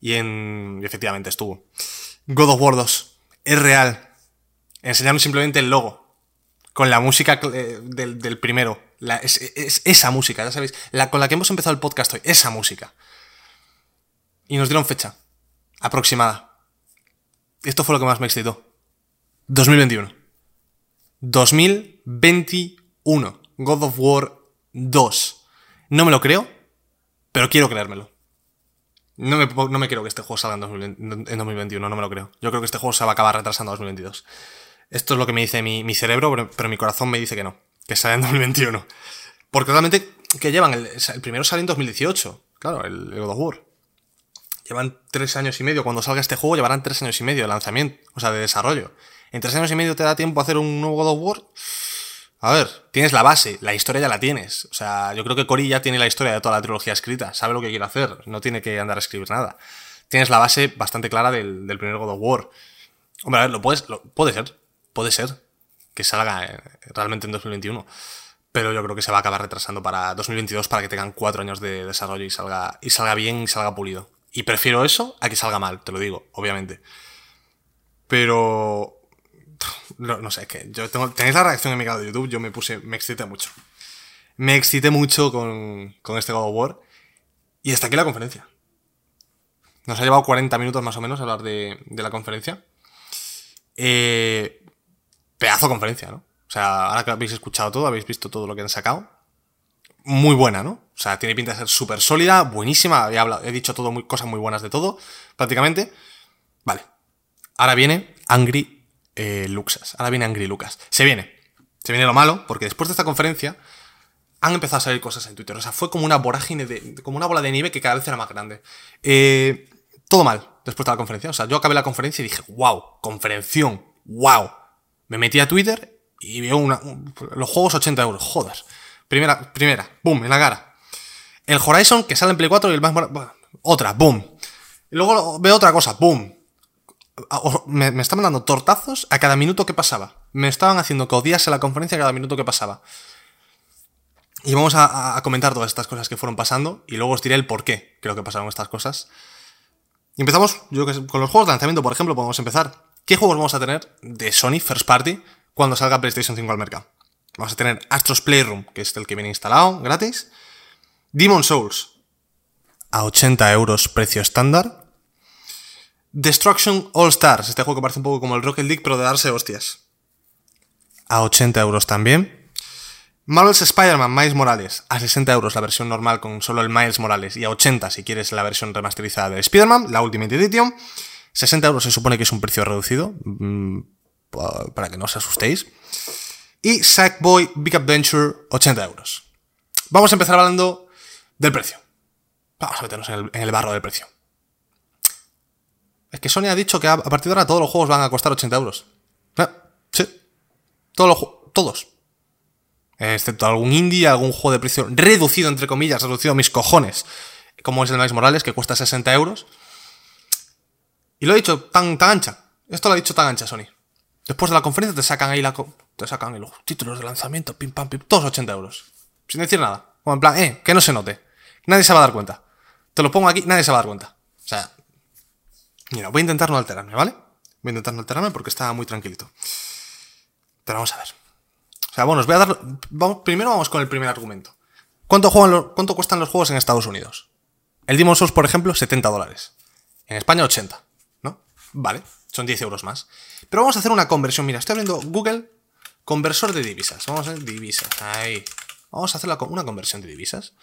Y, en, efectivamente estuvo. God of War 2. Es real. Enseñaron simplemente el logo. Con la música eh, del, primero. es, esa música, ya sabéis. La, con la que hemos empezado el podcast hoy. Esa música. Y nos dieron fecha. Aproximada. Esto fue lo que más me excitó. 2021. 2021. God of War 2. No me lo creo, pero quiero creérmelo. No me, no me creo que este juego salga en, 2021, no me lo creo. Yo creo que este juego se va a acabar retrasando en 2022. Esto es lo que me dice mi, cerebro, pero, mi corazón me dice que no, que sale en 2021. Porque realmente, ¿qué llevan? El, primero sale en 2018, claro, el, God of War. Llevan tres años y medio. Cuando salga este juego, llevarán tres años y medio de lanzamiento, o sea, de desarrollo. En tres años y medio te da tiempo a hacer un nuevo God of War. A ver, tienes la base, la historia ya la tienes. O sea, yo creo que Cory ya tiene la historia de toda la trilogía escrita, sabe lo que quiere hacer, no tiene que andar a escribir nada. Tienes la base bastante clara del, primer God of War. Hombre, a ver, lo puedes, puede ser, puede ser que salga eh, realmente en 2021. Pero yo creo que se va a acabar retrasando para 2022 para que tengan cuatro años de desarrollo y salga, y salga bien y salga pulido. Y prefiero eso a que salga mal, te lo digo, obviamente. Pero no sé, es que yo tengo, tenéis la reacción en mi canal de YouTube, yo me puse, me excité mucho. Me excité mucho con, con este God of War. Y hasta aquí la conferencia. Nos ha llevado 40 minutos más o menos hablar de, de la conferencia. Eh, pedazo conferencia, ¿no? O sea, ahora que habéis escuchado todo, habéis visto todo lo que han sacado. Muy buena, ¿no? O sea, tiene pinta de ser súper sólida, buenísima. He, he dicho todo, muy, cosas muy buenas de todo, prácticamente. Vale. Ahora viene Angry eh, Luxas. Ahora viene Angry Lucas. Se viene. Se viene lo malo, porque después de esta conferencia han empezado a salir cosas en Twitter. O sea, fue como una vorágine de. como una bola de nieve que cada vez era más grande. Eh, todo mal después de la conferencia. O sea, yo acabé la conferencia y dije, wow, conferención, wow. Me metí a Twitter y veo una, los juegos 80 euros. Joder. Primera, primera, boom, en la cara. El Horizon que sale en Play 4 y el más. Otra, boom. Y luego veo otra cosa, boom. Me, me, estaban dando tortazos a cada minuto que pasaba. Me estaban haciendo que odiase la conferencia a cada minuto que pasaba. Y vamos a, a, comentar todas estas cosas que fueron pasando y luego os diré el por qué creo que pasaron estas cosas. Y empezamos, yo que sé, con los juegos de lanzamiento, por ejemplo, podemos empezar. ¿Qué juegos vamos a tener de Sony First Party cuando salga PlayStation 5 al mercado? Vamos a tener Astros Playroom, que es el que viene instalado gratis. Demon Souls, a 80 euros precio estándar. Destruction All Stars, este juego que parece un poco como el Rocket League, pero de darse hostias. A 80 euros también. Marvel's Spider-Man Miles Morales, a 60 euros la versión normal con solo el Miles Morales y a 80 si quieres la versión remasterizada de Spider-Man, la Ultimate Edition. 60 euros se supone que es un precio reducido, mmm, para que no os asustéis. Y Sackboy Big Adventure, 80 euros. Vamos a empezar hablando del precio. Vamos a meternos en el barro del precio. Es que Sony ha dicho que a, partir de ahora todos los juegos van a costar 80 euros. ¿Eh? Sí. Todos los Todos. Excepto algún indie, algún juego de precio reducido, entre comillas, reducido a mis cojones. Como es el Miles Morales, que cuesta 60 euros. Y lo he dicho tan, ancha. Esto lo ha dicho tan ancha Sony. Después de la conferencia te sacan ahí la, te sacan los títulos de lanzamiento, pim pam, pim, todos 80 euros. Sin decir nada. Como en plan, eh, que no se note. Nadie se va a dar cuenta. Te lo pongo aquí, nadie se va a dar cuenta. O sea, mira, voy a intentar no alterarme, ¿vale? Voy a intentar no alterarme porque estaba muy tranquilito. Pero vamos a ver. O sea, bueno, os voy a dar. Vamos, primero vamos con el primer argumento. ¿Cuánto, juegan ¿Cuánto cuestan los juegos en Estados Unidos? El Demon Souls, por ejemplo, 70 dólares. En España, 80. ¿No? Vale, son 10 euros más. Pero vamos a hacer una conversión. Mira, estoy abriendo Google Conversor de divisas. Vamos a ver divisas. Ahí. Vamos a hacer una conversión de divisas.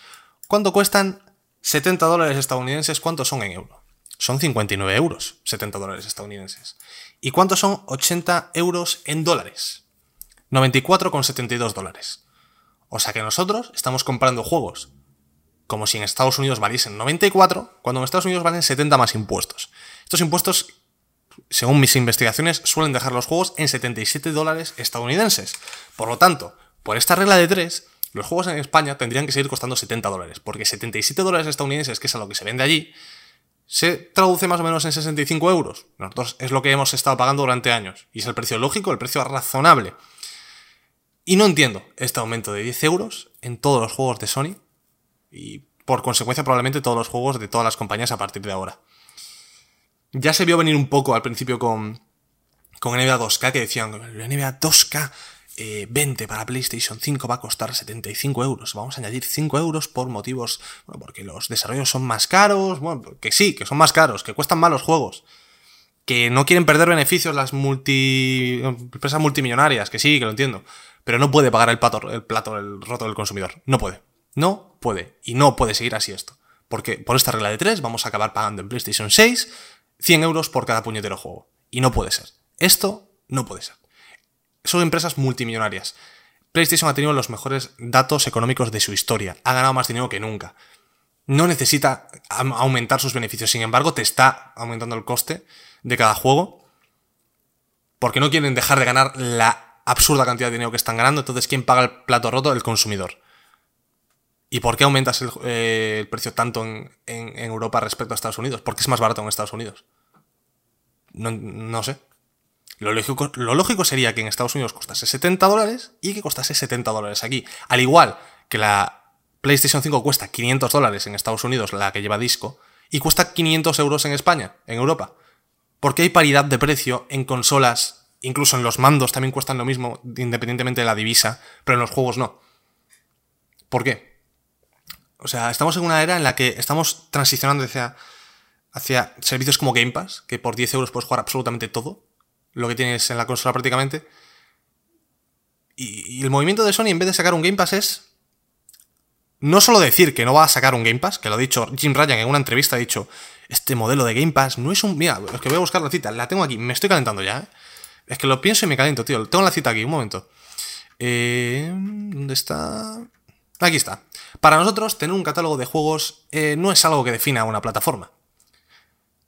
¿Cuánto cuestan 70 dólares estadounidenses? ¿Cuántos son en euro? Son 59 euros, 70 dólares estadounidenses. ¿Y cuántos son 80 euros en dólares? 94,72 dólares. O sea que nosotros estamos comprando juegos como si en Estados Unidos valiesen 94, cuando en Estados Unidos valen 70 más impuestos. Estos impuestos según mis investigaciones, suelen dejar los juegos en 77 dólares estadounidenses. Por lo tanto, por esta regla de 3, los juegos en España tendrían que seguir costando 70 dólares, porque 77 dólares estadounidenses, que es a lo que se vende allí, se traduce más o menos en 65 euros. Nosotros es lo que hemos estado pagando durante años, y es el precio lógico, el precio razonable. Y no entiendo este aumento de 10 euros en todos los juegos de Sony, y por consecuencia probablemente todos los juegos de todas las compañías a partir de ahora. Ya se vio venir un poco al principio con, con NBA 2K, que decían, NBA 2K eh, 20 para PlayStation 5 va a costar 75 euros. Vamos a añadir 5 euros por motivos, bueno, porque los desarrollos son más caros, bueno, que sí, que son más caros, que cuestan más los juegos, que no quieren perder beneficios las multi, empresas multimillonarias, que sí, que lo entiendo, pero no puede pagar el plato, el plato, el roto del consumidor. No puede. No puede. Y no puede seguir así esto. Porque por esta regla de 3 vamos a acabar pagando en PlayStation 6 100 euros por cada puñetero juego. Y no puede ser. Esto no puede ser. Son empresas multimillonarias. PlayStation ha tenido los mejores datos económicos de su historia. Ha ganado más dinero que nunca. No necesita aumentar sus beneficios. Sin embargo, te está aumentando el coste de cada juego. Porque no quieren dejar de ganar la absurda cantidad de dinero que están ganando. Entonces, ¿quién paga el plato roto? El consumidor. ¿Y por qué aumentas el, eh, precio tanto en, Europa respecto a Estados Unidos? Porque es más barato en Estados Unidos. No sé. Lo lógico, sería que en Estados Unidos costase 70 dólares y que costase 70 dólares aquí. Al igual que la PlayStation 5 cuesta 500 dólares en Estados Unidos, la que lleva disco, y cuesta 500 euros en España, en Europa. Porque hay paridad de precio en consolas Incluso en los mandos también cuestan lo mismo, independientemente de la divisa, pero en los juegos no. ¿Por qué? O sea, estamos en una era en la que estamos transicionando hacia, hacia servicios como Game Pass, que por 10 euros puedes jugar absolutamente todo, lo que tienes en la consola prácticamente. Y, el movimiento de Sony, en vez de sacar un Game Pass, es no solo decir que no va a sacar un Game Pass, que lo ha dicho Jim Ryan en una entrevista, ha dicho, este modelo de Game Pass no es un... Mira, es que voy a buscar la cita, la tengo aquí, me estoy calentando ya, ¿eh? Es que lo pienso y me caliento, tío. Tengo la cita aquí, un momento. Eh, ¿Dónde está? Aquí está. Para nosotros, tener un catálogo de juegos eh, no es algo que defina una plataforma.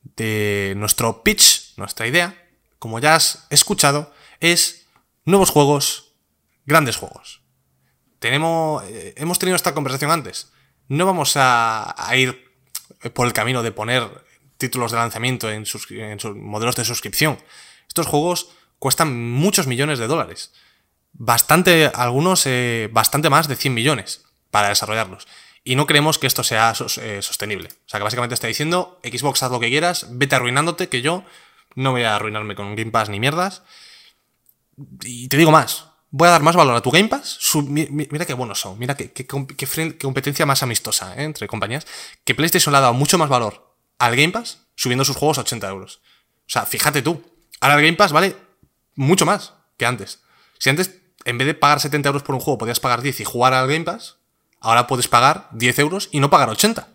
De nuestro pitch, nuestra idea, como ya has escuchado, es nuevos juegos, grandes juegos. Tenemos, eh, hemos tenido esta conversación antes. No vamos a, ir por el camino de poner títulos de lanzamiento en sus, modelos de suscripción. Estos juegos cuestan muchos millones de dólares. Bastante, algunos eh, bastante más de 100 millones para desarrollarlos. Y no creemos que esto sea eh, sostenible. O sea, que básicamente está diciendo, Xbox haz lo que quieras, vete arruinándote, que yo no voy a arruinarme con Game Pass ni mierdas. Y te digo más, voy a dar más valor a tu Game Pass. mira qué buenos son, mira qué, qué, competencia más amistosa eh, entre compañías. Que PlayStation le ha dado mucho más valor al Game Pass subiendo sus juegos a 80 euros. O sea, fíjate tú. Ahora el Game Pass vale mucho más que antes. Si antes, en vez de pagar 70 euros por un juego, podías pagar 10 y jugar al Game Pass, ahora puedes pagar 10 euros y no pagar 80.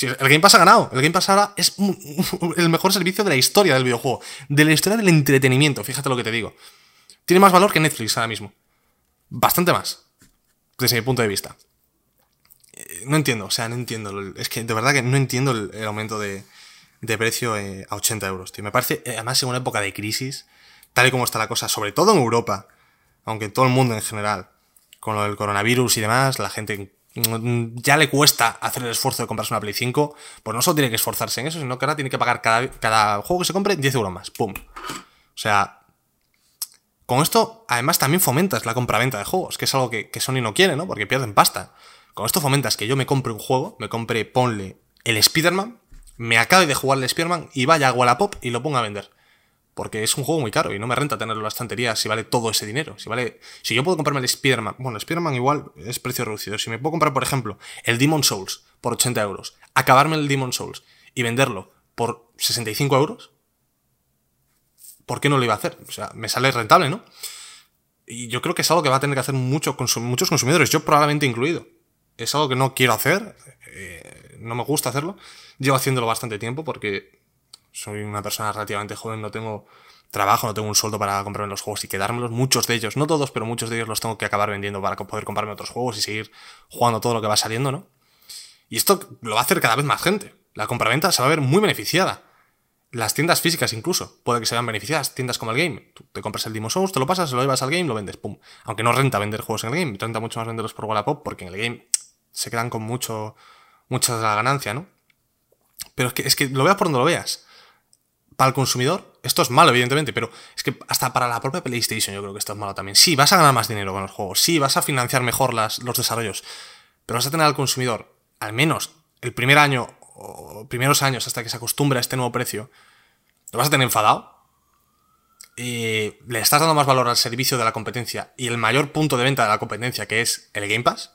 El Game Pass ha ganado. El Game Pass ahora es el mejor servicio de la historia del videojuego. De la historia del entretenimiento, fíjate lo que te digo. Tiene más valor que Netflix ahora mismo. Bastante más. Desde mi punto de vista. Eh, no entiendo, o sea, no entiendo. Es que de verdad que no entiendo el, aumento de, precio eh, a 80 euros. Me parece, eh, además, en una época de crisis, tal y como está la cosa, sobre todo en Europa, aunque en todo el mundo en general, con lo del coronavirus y demás, la gente ya le cuesta hacer el esfuerzo de comprarse una Play 5, pues no solo tiene que esforzarse en eso, sino que ahora tiene que pagar cada, cada juego que se compre 10 euros más. ¡Pum! O sea, con esto además también fomentas la compraventa de juegos, que es algo que, que Sony no quiere, ¿no? Porque pierden pasta. Con esto fomentas que yo me compre un juego, me compre, ponle el Spider-Man, me acabe de jugar el Spider-Man y vaya a Wallapop y lo ponga a vender porque es un juego muy caro y no me renta tenerlo en la estantería si vale todo ese dinero. Si vale. Si yo puedo comprarme el Spider-Man. Bueno, el Spider-Man igual es precio reducido. Si me puedo comprar, por ejemplo, el Demon Souls por 80 euros, acabarme el Demon Souls y venderlo por 65 euros, ¿por qué no lo iba a hacer? O sea, me sale rentable, ¿no? Y yo creo que es algo que va a tener que hacer mucho muchos consumidores, yo probablemente incluido. Es algo que no quiero hacer, eh, no me gusta hacerlo. Llevo haciéndolo bastante tiempo porque soy una persona relativamente joven, no tengo trabajo, no tengo un sueldo para comprarme los juegos y quedármelos. Muchos de ellos, no todos, pero muchos de ellos los tengo que acabar vendiendo para poder comprarme otros juegos y seguir jugando todo lo que va saliendo, ¿no? Y esto lo va a hacer cada vez más gente. La compraventa se va a ver muy beneficiada. Las tiendas físicas incluso, puede que se vean beneficiadas. Tiendas como el game. Te compras el Demon Souls, te lo pasas, lo llevas al game, lo vendes, pum. Aunque no renta vender juegos en el game, renta mucho más venderlos por Wallapop porque en el game se quedan con mucho, mucha de la ganancia, ¿no? Pero es que, es que lo veas por donde lo veas para el consumidor, esto es malo, evidentemente, pero es que hasta para la propia PlayStation yo creo que esto es malo también. Sí, vas a ganar más dinero con los juegos, sí, vas a financiar mejor las, los desarrollos, pero vas a tener al consumidor, al menos el primer año o primeros años hasta que se acostumbre a este nuevo precio, lo vas a tener enfadado. Y le estás dando más valor al servicio de la competencia y el mayor punto de venta de la competencia, que es el Game Pass.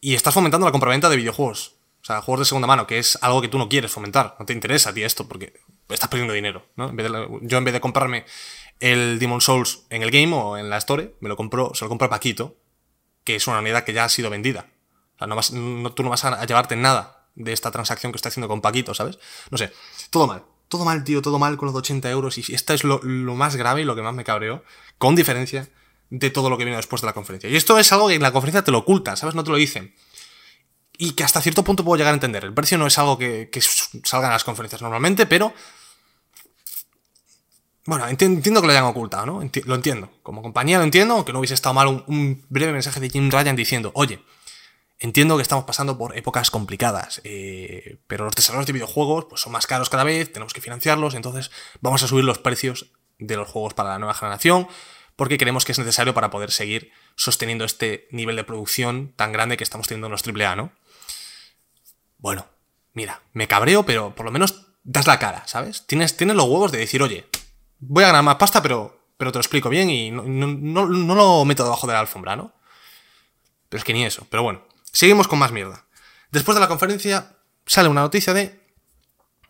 Y estás fomentando la compraventa de videojuegos. Sea, juegos de segunda mano, que es algo que tú no quieres fomentar. No te interesa a ti esto porque estás perdiendo dinero, ¿no? yo en vez de comprarme el Demon Souls en el game o en la store, me lo compro, se lo compro a Paquito, que es una unidad que ya ha sido vendida. O sea, no vas, tú no vas a llevarte nada de esta transacción que estoy haciendo con Paquito, ¿sabes? No sé, todo mal. Todo mal, tío, todo mal con los 80 euros. Y esto es lo, más grave y lo que más me cabreó, con diferencia de todo lo que vino después de la conferencia. Y esto es algo que en la conferencia te lo oculta, ¿sabes? No te lo dicen y que hasta cierto punto puedo llegar a entender. El precio no es algo que, salga en las conferencias normalmente, pero... Bueno, entiendo que lo hayan ocultado, ¿no? lo entiendo. Como compañía lo entiendo, aunque no hubiese estado mal un, breve mensaje de Jim Ryan diciendo, oye, entiendo que estamos pasando por épocas complicadas, eh, pero los desarrollos de videojuegos pues, son más caros cada vez, tenemos que financiarlos, entonces vamos a subir los precios de los juegos para la nueva generación, porque creemos que es necesario para poder seguir sosteniendo este nivel de producción tan grande que estamos teniendo en los AAA, ¿no? Bueno, mira, me cabreo, pero por lo menos das la cara, ¿sabes? Tienes, tienes los huevos de decir, oye, voy a ganar más pasta, pero, pero te lo explico bien y no, no, no lo meto debajo de la alfombra, ¿no? Pero es que ni eso. Pero bueno, seguimos con más mierda. Después de la conferencia sale una noticia de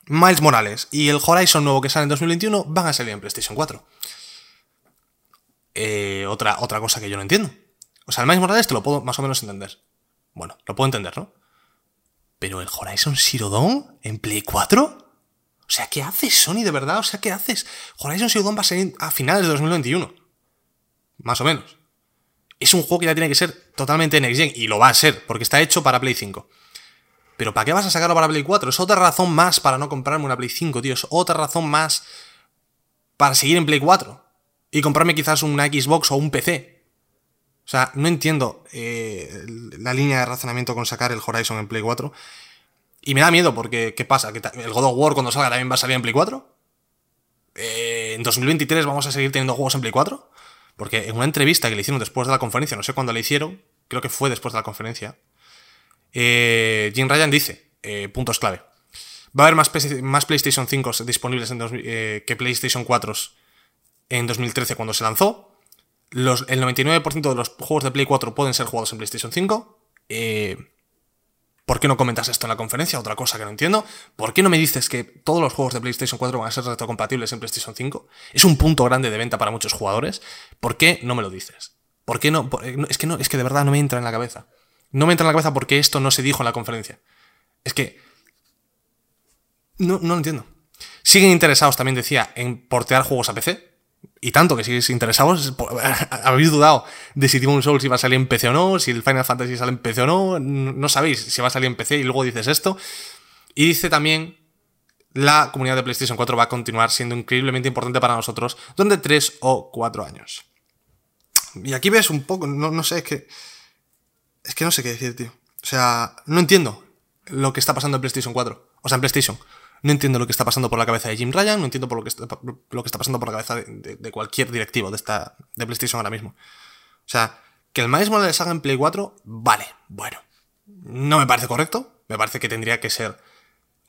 Miles Morales y el Horizon nuevo que sale en 2021 van a salir en PlayStation 4. Eh, otra, otra cosa que yo no entiendo. O sea, el Miles Morales te lo puedo más o menos entender. Bueno, lo puedo entender, ¿no? Pero el Horizon Zero Dawn en Play 4? O sea, ¿qué haces, Sony, de verdad? O sea, ¿qué haces? Horizon Zero Dawn va a salir a finales de 2021. Más o menos. Es un juego que ya tiene que ser totalmente next gen, y lo va a ser, porque está hecho para Play 5. Pero ¿para qué vas a sacarlo para Play 4? Es otra razón más para no comprarme una Play 5, tío. Es otra razón más para seguir en Play 4. Y comprarme quizás una Xbox o un PC. O sea, no entiendo eh, la línea de razonamiento con sacar el Horizon en Play 4. Y me da miedo porque, ¿qué pasa? ¿Que ¿El God of War cuando salga también va a salir en Play 4? Eh, ¿En 2023 vamos a seguir teniendo juegos en Play 4? Porque en una entrevista que le hicieron después de la conferencia, no sé cuándo le hicieron, creo que fue después de la conferencia, eh, Jim Ryan dice, puntos clave, va a haber más, más PlayStation 5 disponibles en que PlayStation 4 en 2013 cuando se lanzó. Los, el 99% de los juegos de Play 4 pueden ser jugados en PlayStation 5. ¿Por qué no comentas esto en la conferencia? Otra cosa que no entiendo. ¿Por qué no me dices que todos los juegos de PlayStation 4 van a ser retrocompatibles en PlayStation 5? Es un punto grande de venta para muchos jugadores. ¿Por qué no me lo dices? ¿Por qué no? Es que no, es que de verdad no me entra en la cabeza. No me entra en la cabeza porque esto no se dijo en la conferencia. Es que. No, no lo entiendo. Siguen interesados, también decía, en portear juegos a PC. Y tanto que sigues interesados, habéis dudado de si Demon Souls iba a salir en PC o no, si el Final Fantasy sale en PC o no, no sabéis si va a salir en PC y luego dices esto. Y dice también, la comunidad de PlayStation 4 va a continuar siendo increíblemente importante para nosotros durante 3 o 4 años. Y aquí ves un poco, no, no sé, es que es que no sé qué decir, tío. O sea, no entiendo lo que está pasando en PlayStation 4. O sea, en PlayStation. No entiendo lo que está pasando por la cabeza de Jim Ryan, no entiendo por lo que está, lo que está pasando por la cabeza de, cualquier directivo de, esta, de PlayStation ahora mismo. O sea, que el Miles Morales salga en Play 4, vale, bueno. No me parece correcto. Me parece que tendría que ser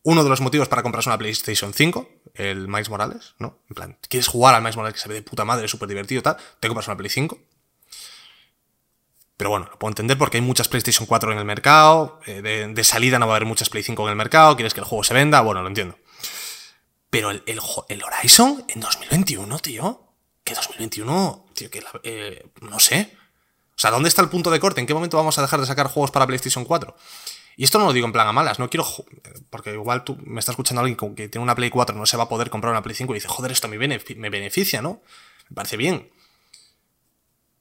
uno de los motivos para comprarse una PlayStation 5, el Miles Morales, ¿no? En plan, ¿quieres jugar al Miles Morales que se ve de puta madre, súper divertido tal? Te compras una Play 5. Pero bueno, lo puedo entender porque hay muchas PlayStation 4 en el mercado, eh, de, salida no va a haber muchas Play 5 en el mercado, quieres que el juego se venda, bueno, lo entiendo. Pero el, el, Horizon en 2021, tío, que 2021, tío, que eh, no sé. O sea, ¿dónde está el punto de corte? ¿En qué momento vamos a dejar de sacar juegos para PlayStation 4? Y esto no lo digo en plan a malas, no quiero. Porque igual tú me está escuchando alguien que tiene una Play 4 no se va a poder comprar una Play 5 y dice, joder, esto me beneficia, ¿no? Me parece bien.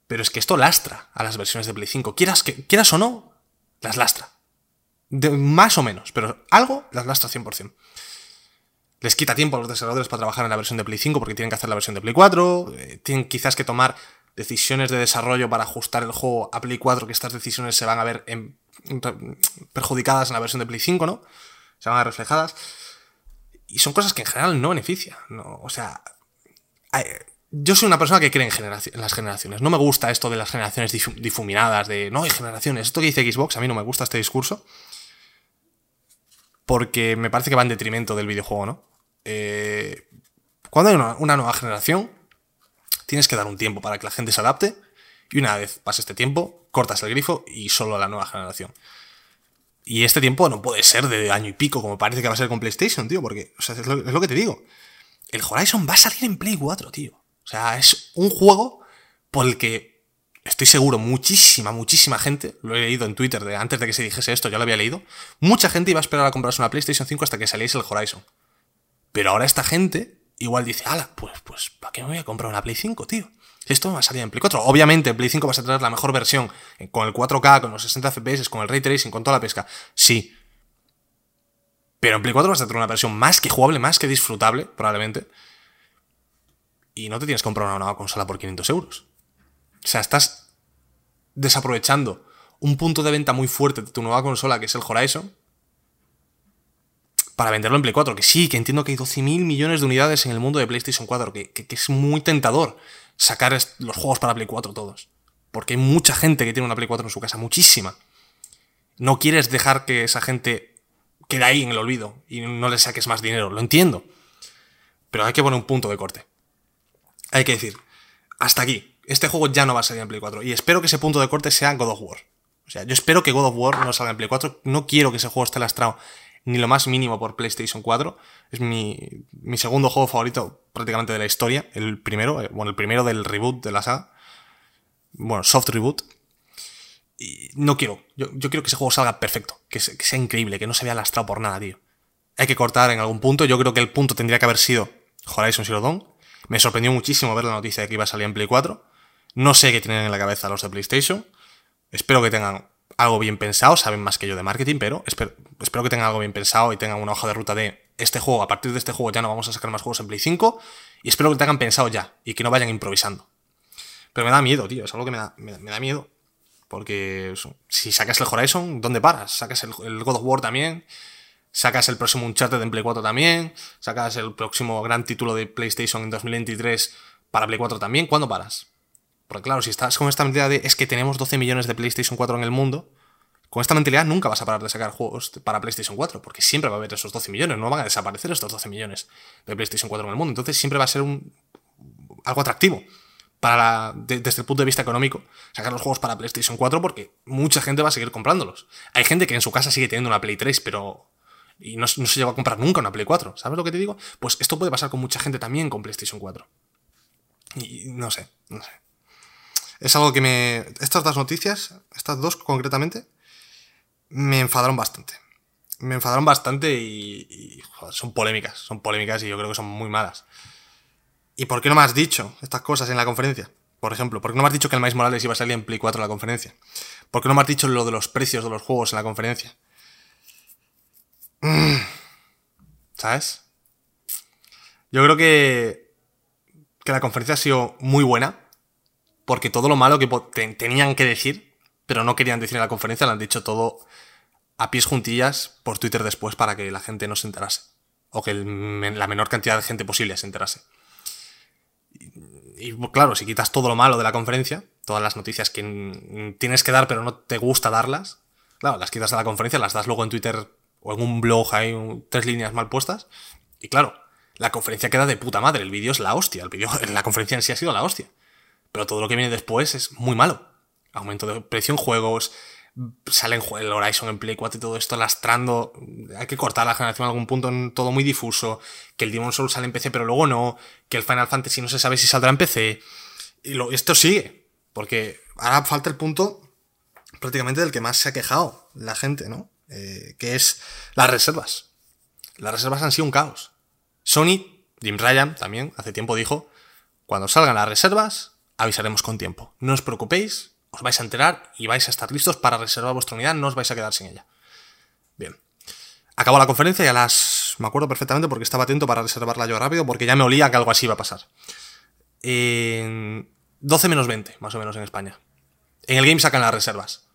Pero es que esto lastra a las versiones de Play 5. Quieras, que, quieras o no, las lastra. más o menos, pero algo las lastra 100%. Les quita tiempo a los desarrolladores para trabajar en la versión de Play 5 porque tienen que hacer la versión de Play 4. Eh, tienen quizás que tomar decisiones de desarrollo para ajustar el juego a Play 4, que estas decisiones se van a ver perjudicadas en la versión de Play 5, ¿no? Se van a ver reflejadas. Y son cosas que en general no benefician. ¿no? O sea, yo soy una persona que cree en, las generaciones. No me gusta esto de las generaciones difuminadas, de no hay generaciones. Esto que dice Xbox, a mí no me gusta este discurso. Porque me parece que va en detrimento del videojuego, ¿no? Eh, cuando hay una, nueva generación, tienes que dar un tiempo para que la gente se adapte. Y una vez pase este tiempo, cortas el grifo y solo a la nueva generación. Y este tiempo no puede ser de año y pico, como parece que va a ser con PlayStation, tío, porque es, lo, es lo que te digo. El Horizon va a salir en Play 4, tío. O sea, es un juego por el que estoy seguro muchísima, muchísima gente, lo he leído en Twitter de, antes de que se dijese esto, ya lo había leído, mucha gente iba a esperar a comprarse una PlayStation 5 hasta que saliese el Horizon. Pero ahora esta gente igual dice, ala, pues, pues, ¿para qué me voy a comprar una Play 5, tío? Esto va a salir en Play 4. Obviamente, en Play 5 vas a tener la mejor versión, con el 4K, con los 60 FPS, con el ray tracing, con toda la pesca. Sí. Pero en Play 4 vas a tener una versión más que jugable, más que disfrutable, probablemente y no te tienes que comprar una nueva consola por 500 euros. O sea, estás desaprovechando un punto de venta muy fuerte de tu nueva consola, que es el Horizon, para venderlo en Play 4. Que sí, que entiendo que hay 12.000 millones de unidades en el mundo de PlayStation 4, que, que, es muy tentador sacar los juegos para Play 4 todos. Porque hay mucha gente que tiene una Play 4 en su casa, muchísima. No quieres dejar que esa gente quede ahí en el olvido y no le saques más dinero, lo entiendo. Pero hay que poner un punto de corte. Hay que decir, hasta aquí. Este juego ya no va a salir en Play 4. Y espero que ese punto de corte sea God of War. O sea, yo espero que God of War no salga en Play 4. No quiero que ese juego esté lastrado ni lo más mínimo por PlayStation 4. Es mi, mi segundo juego favorito prácticamente de la historia. El primero, eh, bueno, el primero del reboot de la saga. Bueno, soft reboot. Y no quiero. Yo, yo quiero que ese juego salga perfecto. Que, sea increíble, que no se vea lastrado por nada, tío. Hay que cortar en algún punto. Yo creo que el punto tendría que haber sido Horizon Zero Dawn. Me sorprendió muchísimo ver la noticia de que iba a salir en Play 4. No sé qué tienen en la cabeza los de PlayStation. Espero que tengan algo bien pensado, saben más que yo de marketing, pero espero, que tengan algo bien pensado y tengan una hoja de ruta de este juego, a partir de este juego ya no vamos a sacar más juegos en Play 5, y espero que tengan pensado ya, y que no vayan improvisando. Pero me da miedo, tío, es algo que me da, me, da miedo. Porque si sacas el Horizon, ¿dónde paras? Sacas el, God of War también, sacas el próximo Uncharted en Play 4 también, sacas el próximo gran título de PlayStation en 2023 para Play 4 también, ¿cuándo paras? Porque claro, si estás con esta mentalidad de es que tenemos 12 millones de PlayStation 4 en el mundo, con esta mentalidad nunca vas a parar de sacar juegos para PlayStation 4, porque siempre va a haber esos 12 millones, no van a desaparecer estos 12 millones de PlayStation 4 en el mundo. Entonces siempre va a ser un, algo atractivo para desde el punto de vista económico sacar los juegos para PlayStation 4 porque mucha gente va a seguir comprándolos. Hay gente que en su casa sigue teniendo una Play 3, pero y no, se llegó a comprar nunca una Play 4. ¿Sabes lo que te digo? Pues esto puede pasar con mucha gente también con PlayStation 4. Y no sé, no sé. Es algo que me... Estas dos noticias, estas dos concretamente, me enfadaron bastante. Me enfadaron bastante y, joder, son polémicas, son polémicas y yo creo que son muy malas. ¿Y por qué no me has dicho estas cosas en la conferencia? Por ejemplo, ¿por qué no me has dicho que el Miles Morales iba a salir en Play 4 en la conferencia? ¿Por qué no me has dicho lo de los precios de los juegos en la conferencia? Mm. ¿Sabes? Yo creo que, que la conferencia ha sido muy buena porque todo lo malo que tenían que decir, pero no querían decir en la conferencia, lo han dicho todo a pies juntillas por Twitter después para que la gente no se enterase. O que la menor cantidad de gente posible se enterase. Y, claro, si quitas todo lo malo de la conferencia, todas las noticias que tienes que dar pero no te gusta darlas, claro, las quitas de la conferencia, las das luego en Twitter o en un blog, hay tres líneas mal puestas, y claro, la conferencia queda de puta madre, el vídeo es la hostia, el vídeo, la conferencia en sí ha sido la hostia. Pero todo lo que viene después es muy malo. Aumento de precio en juegos, salen el Horizon en Play 4 y todo esto lastrando. Hay que cortar la generación en algún punto, en todo muy difuso. Que el Demon Souls sale en PC pero luego no. Que el Final Fantasy no se sabe si saldrá en PC. Y lo, esto sigue. Porque ahora falta el punto prácticamente del que más se ha quejado la gente, ¿no? Eh, que es las reservas. Las reservas han sido un caos. Sony, Jim Ryan también, hace tiempo dijo, cuando salgan las reservas, avisaremos con tiempo. No os preocupéis, os vais a enterar y vais a estar listos para reservar vuestra unidad, no os vais a quedar sin ella. Bien. Acabó la conferencia y a las... Me acuerdo perfectamente porque estaba atento para reservarla yo rápido porque ya me olía que algo así iba a pasar. En 12 menos 20, más o menos en España. En el game sacan las reservas.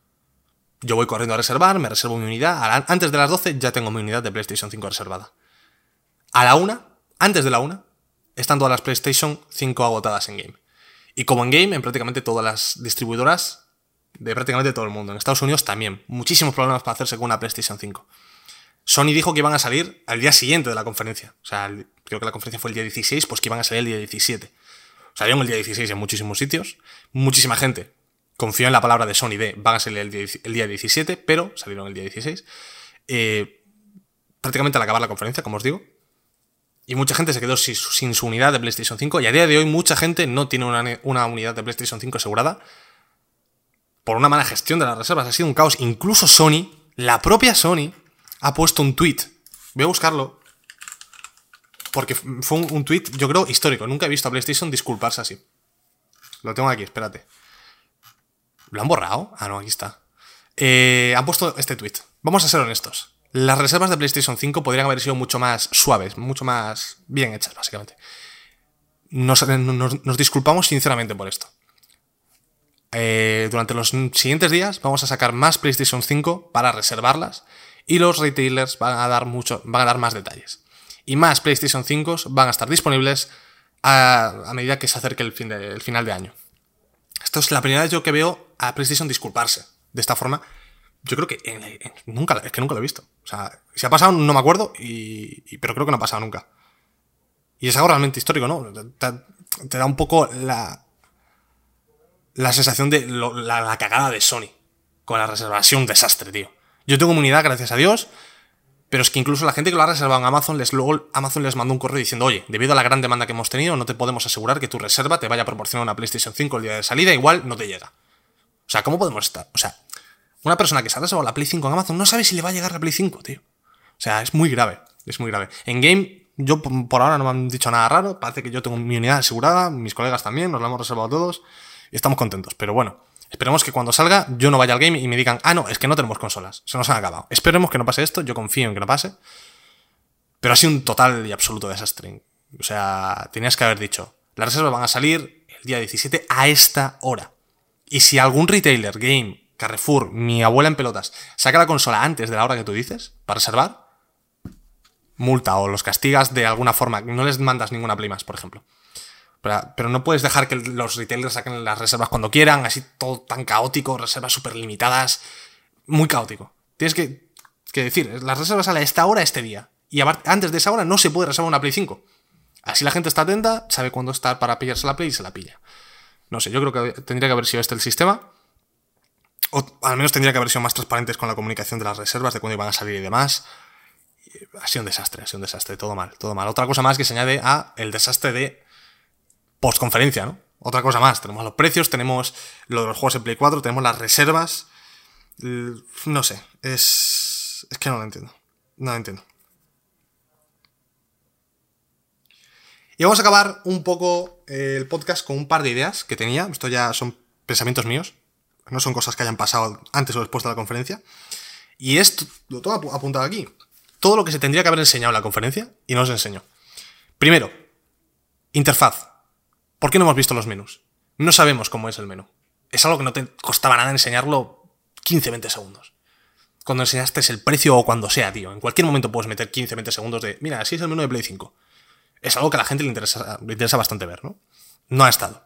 Yo voy corriendo a reservar, me reservo mi unidad. Antes de las 12 ya tengo mi unidad de PlayStation 5 reservada. A la 1, antes de la 1, están todas las PlayStation 5 agotadas en game. Y como en game, en prácticamente todas las distribuidoras de prácticamente todo el mundo. En Estados Unidos también. Muchísimos problemas para hacerse con una PlayStation 5. Sony dijo que iban a salir al día siguiente de la conferencia. O sea, creo que la conferencia fue el día 16, pues que iban a salir el día 17. Salieron el día 16 en muchísimos sitios. Muchísima gente confió en la palabra de Sony de van a salir el día, 17, pero salieron el día 16. Eh, prácticamente al acabar la conferencia, como os digo. Y mucha gente se quedó sin, su unidad de PlayStation 5. Y a día de hoy mucha gente no tiene una, unidad de PlayStation 5 asegurada. Por una mala gestión de las reservas. Ha sido un caos. Incluso Sony, la propia Sony, ha puesto un tweet. Voy a buscarlo. Porque fue un, tweet, yo creo, histórico. Nunca he visto a PlayStation disculparse así. Lo tengo aquí, espérate. ¿Lo han borrado? Ah, no, aquí está. Eh, han puesto este tweet. Vamos a ser honestos. Las reservas de PlayStation 5 podrían haber sido mucho más suaves, mucho más bien hechas, básicamente. Nos, disculpamos sinceramente por esto. Eh, durante los siguientes días vamos a sacar más PlayStation 5 para reservarlas y los retailers van a dar mucho, van a dar más detalles. Y más PlayStation 5 van a estar disponibles a, medida que se acerque el, fin de, final de año. Esto es la primera vez yo que veo a PlayStation disculparse de esta forma yo creo que nunca, es que nunca lo he visto. O sea, si ha pasado no me acuerdo, y, pero creo que no ha pasado nunca. Y es algo realmente histórico, ¿no? te da un poco la, la sensación de la, cagada de Sony con la reservación, un desastre, tío. Yo tengo comunidad, gracias a Dios, pero es que incluso la gente que lo ha reservado en Amazon, les, luego Amazon les mandó un correo diciendo, oye, debido a la gran demanda que hemos tenido, no te podemos asegurar que tu reserva te vaya a proporcionar una PlayStation 5 el día de salida, igual no te llega. O sea, ¿cómo podemos estar? O sea, una persona que se ha reservado la Play 5 en Amazon no sabe si le va a llegar la Play 5, tío. O sea, es muy grave, es muy grave. En game, yo por ahora no me han dicho nada raro, parece que yo tengo mi unidad asegurada, mis colegas también, nos la hemos reservado todos y estamos contentos, pero bueno. Esperemos que cuando salga yo no vaya al game y me digan, ah, no, es que no tenemos consolas, se nos han acabado. Esperemos que no pase esto, yo confío en que no pase. Pero ha sido un total y absoluto desastre. O sea, tenías que haber dicho, las reservas van a salir el día 17 a esta hora. Y si algún retailer, game, Carrefour, mi abuela en pelotas, saca la consola antes de la hora que tú dices para reservar, multa o los castigas de alguna forma. No les mandas ninguna Play más, por ejemplo. Pero, no puedes dejar que los retailers saquen las reservas cuando quieran, así todo tan caótico, reservas súper limitadas. Muy caótico. Tienes que, decir, las reservas salen a esta hora, este día. Y antes de esa hora no se puede reservar una Play 5. Así la gente está atenta, sabe cuándo está para pillarse la Play y se la pilla. No sé, yo creo que tendría que haber sido este el sistema. Al menos tendría que haber sido más transparentes con la comunicación de las reservas, de cuándo iban a salir y demás. Ha sido un desastre, ha sido un desastre, todo mal, todo mal. Otra cosa más que se añade a el desastre de postconferencia, ¿no? Otra cosa más, tenemos los precios, tenemos lo de los juegos en Play 4, tenemos las reservas. No sé, es. Es que no lo entiendo. No lo entiendo. Y vamos a acabar un poco el podcast con un par de ideas que tenía. Esto ya son pensamientos míos no son cosas que hayan pasado antes o después de la conferencia. Y esto lo tengo apuntado aquí. Todo lo que se tendría que haber enseñado en la conferencia y no se enseñó. Primero, interfaz. ¿Por qué no hemos visto los menús? No sabemos cómo es el menú. Es algo que no te costaba nada enseñarlo 15-20 segundos. Cuando enseñaste el precio o cuando sea, tío. En cualquier momento puedes meter 15-20 segundos de, mira, así es el menú de Play 5. Es algo que a la gente le interesa, le interesa bastante ver, ¿no? No ha estado.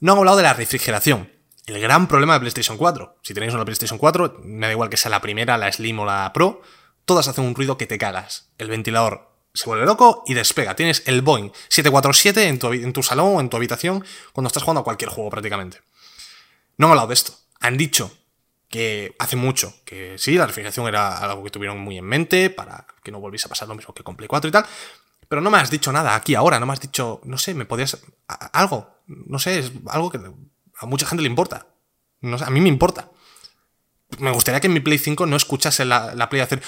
No han hablado de la refrigeración el gran problema de PlayStation 4. Si tenéis una PlayStation 4, me da igual que sea la primera, la Slim o la Pro, todas hacen un ruido que te cagas. El ventilador se vuelve loco y despega. Tienes el Boeing 747 en tu, en tu salón o en tu habitación cuando estás jugando a cualquier juego prácticamente. No han hablado de esto. Han dicho que hace mucho que sí, la refrigeración era algo que tuvieron muy en mente para que no volviese a pasar lo mismo que con Play 4 y tal. Pero no me has dicho nada aquí ahora, no me has dicho, no sé, me podías... algo, no sé, es algo que a mucha gente le importa. No, a mí me importa. Me gustaría que en mi Play 5 no escuchase la, la Play hacer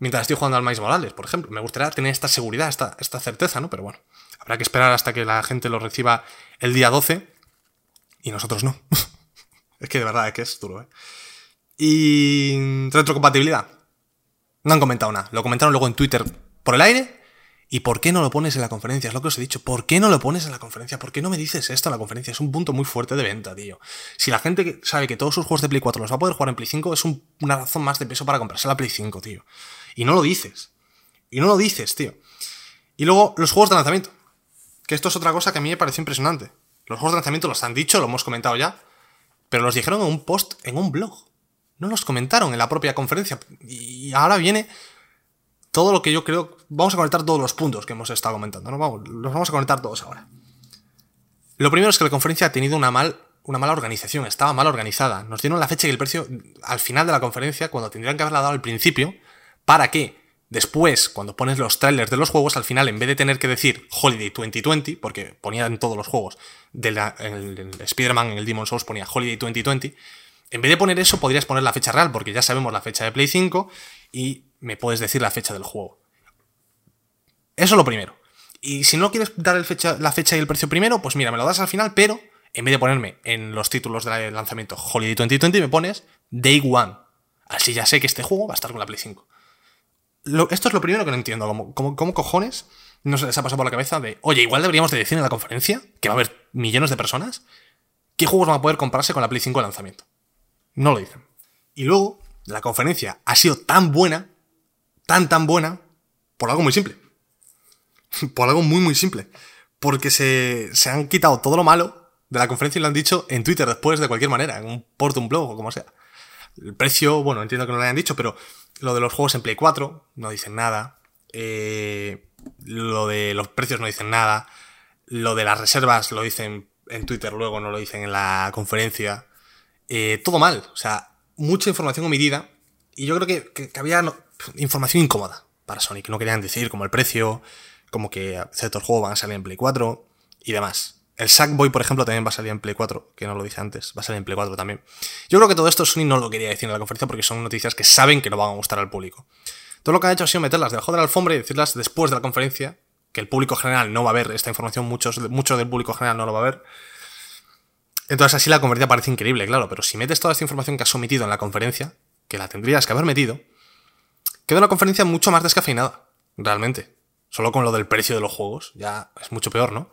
mientras estoy jugando al Miles Morales, por ejemplo. Me gustaría tener esta seguridad, esta, esta certeza, ¿no? Pero bueno, habrá que esperar hasta que la gente lo reciba el día 12 y nosotros no. es que de verdad es que es duro, ¿eh? Y retrocompatibilidad. No han comentado nada. Lo comentaron luego en Twitter por el aire ¿Y por qué no lo pones en la conferencia? Es lo que os he dicho. ¿Por qué no lo pones en la conferencia? ¿Por qué no me dices esto en la conferencia? Es un punto muy fuerte de venta, tío. Si la gente sabe que todos sus juegos de Play 4 los va a poder jugar en Play 5, es una razón más de peso para comprarse la Play 5, tío. Y no lo dices. Y no lo dices, tío. Y luego, los juegos de lanzamiento. Que esto es otra cosa que a mí me pareció impresionante. Los juegos de lanzamiento los han dicho, lo hemos comentado ya. Pero los dijeron en un post, en un blog. No los comentaron en la propia conferencia. Y ahora viene todo lo que yo creo. Vamos a conectar todos los puntos que hemos estado comentando, ¿no? Vamos, los vamos a conectar todos ahora. Lo primero es que la conferencia ha tenido una, mal, una mala organización, estaba mal organizada. Nos dieron la fecha y el precio al final de la conferencia, cuando tendrían que haberla dado al principio, para que después, cuando pones los trailers de los juegos, al final, en vez de tener que decir Holiday 2020, porque ponía en todos los juegos, de en el, Spider-Man, en el Demon Souls ponía Holiday 2020, en vez de poner eso, podrías poner la fecha real, porque ya sabemos la fecha de Play 5 y me puedes decir la fecha del juego. Eso es lo primero. Y si no quieres dar la fecha y el precio primero, pues mira, me lo das al final, pero en vez de ponerme en los títulos del lanzamiento Holiday 2020, me pones Day One. Así ya sé que este juego va a estar con la Play 5. esto es lo primero que no entiendo. ¿Cómo, cojones no se les ha pasado por la cabeza de, oye, igual deberíamos de decir en la conferencia, que va a haber millones de personas, qué juegos van a poder comprarse con la Play 5 de lanzamiento? No lo dicen. Y luego, la conferencia ha sido tan buena tan tan buena por algo muy simple. por algo muy muy simple. Porque se, se, han quitado todo lo malo de la conferencia y lo han dicho en Twitter después de cualquier manera, en un port, un blog o como sea. El precio, bueno, entiendo que no lo hayan dicho, pero lo de los juegos en Play 4 no dicen nada. Eh, lo de los precios no dicen nada. Lo de las reservas lo dicen en Twitter luego, no lo dicen en la conferencia. Eh, todo mal, o sea, mucha información omitida. Y yo creo que, había información incómoda para que no querían decir, como el precio, como que ciertos juegos van a salir en Play 4 y demás. El Sackboy, por ejemplo, también va a salir en Play 4, que no lo dije antes, va a salir en Play 4 también. Yo creo que todo esto Sony no lo quería decir en la conferencia porque son noticias que saben que no van a gustar al público. Todo lo que han hecho ha sido meterlas debajo de la alfombra y decirlas después de la conferencia, que el público general no va a ver esta información, muchos, mucho del público general no lo va a ver. Entonces así la conferencia parece increíble, claro, pero si metes toda esta información que has omitido en la conferencia, que la tendrías que haber metido, queda una conferencia mucho más descafeinada, realmente. Solo con lo del precio de los juegos, ya es mucho peor, ¿no?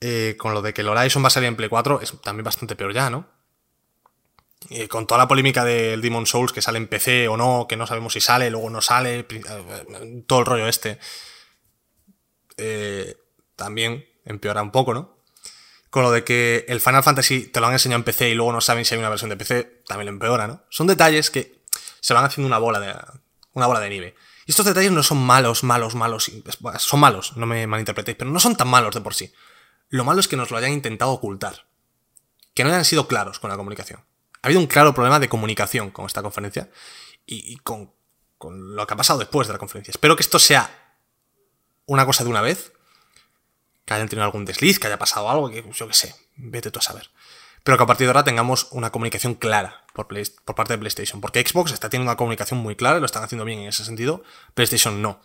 Eh, con lo de que el Horizon va a salir en Play 4 es también bastante peor ya, ¿no? Eh, con toda la polémica del Demon Souls que sale en PC o no, que no sabemos si sale, luego no sale, eh, todo el rollo este. también empeora un poco, ¿no? Con lo de que el Final Fantasy te lo han enseñado en PC y luego no saben si hay una versión de PC, también lo empeora, ¿no? Son detalles que se van haciendo una bola de, una bola de nieve. Y estos detalles no son malos, malos, malos. Son malos, no me malinterpretéis, pero no son tan malos de por sí. Lo malo es que nos lo hayan intentado ocultar. Que no hayan sido claros con la comunicación. Ha habido un claro problema de comunicación con esta conferencia y, con, lo que ha pasado después de la conferencia. Espero que esto sea una cosa de una vez. Que hayan tenido algún desliz, que haya pasado algo, que yo qué sé, vete tú a saber. Pero que a partir de ahora tengamos una comunicación clara por, por parte de PlayStation. Porque Xbox está teniendo una comunicación muy clara, lo están haciendo bien en ese sentido. PlayStation no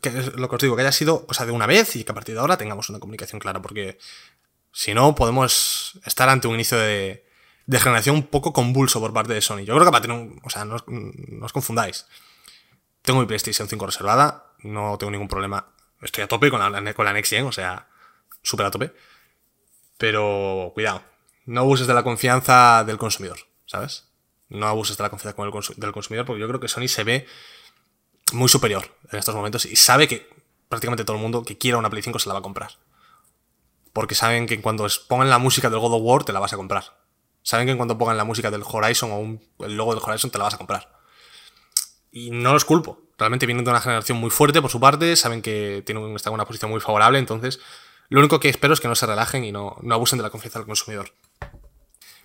que lo que os digo, que haya sido cosa de una vez y que a partir de ahora tengamos una comunicación clara, porque si no, podemos estar ante un inicio de, de generación un poco convulso por parte de Sony. Yo creo que para tener un, O sea, no os, confundáis. Tengo mi PlayStation 5 reservada, no tengo ningún problema. Estoy a tope con la, con la Next Gen, o sea, súper a tope. Pero cuidado, no abuses de la confianza del consumidor, ¿sabes? No abuses de la confianza del consumidor, porque yo creo que Sony se ve muy superior en estos momentos y sabe que prácticamente todo el mundo que quiera una Play 5 se la va a comprar. Porque saben que cuando pongan la música del God of War te la vas a comprar. Saben que cuando pongan la música del Horizon o el logo del Horizon te la vas a comprar. Y no los culpo. Realmente vienen de una generación muy fuerte por su parte, saben que tienen, están en una posición muy favorable, entonces lo único que espero es que no se relajen y no, no abusen de la confianza del consumidor.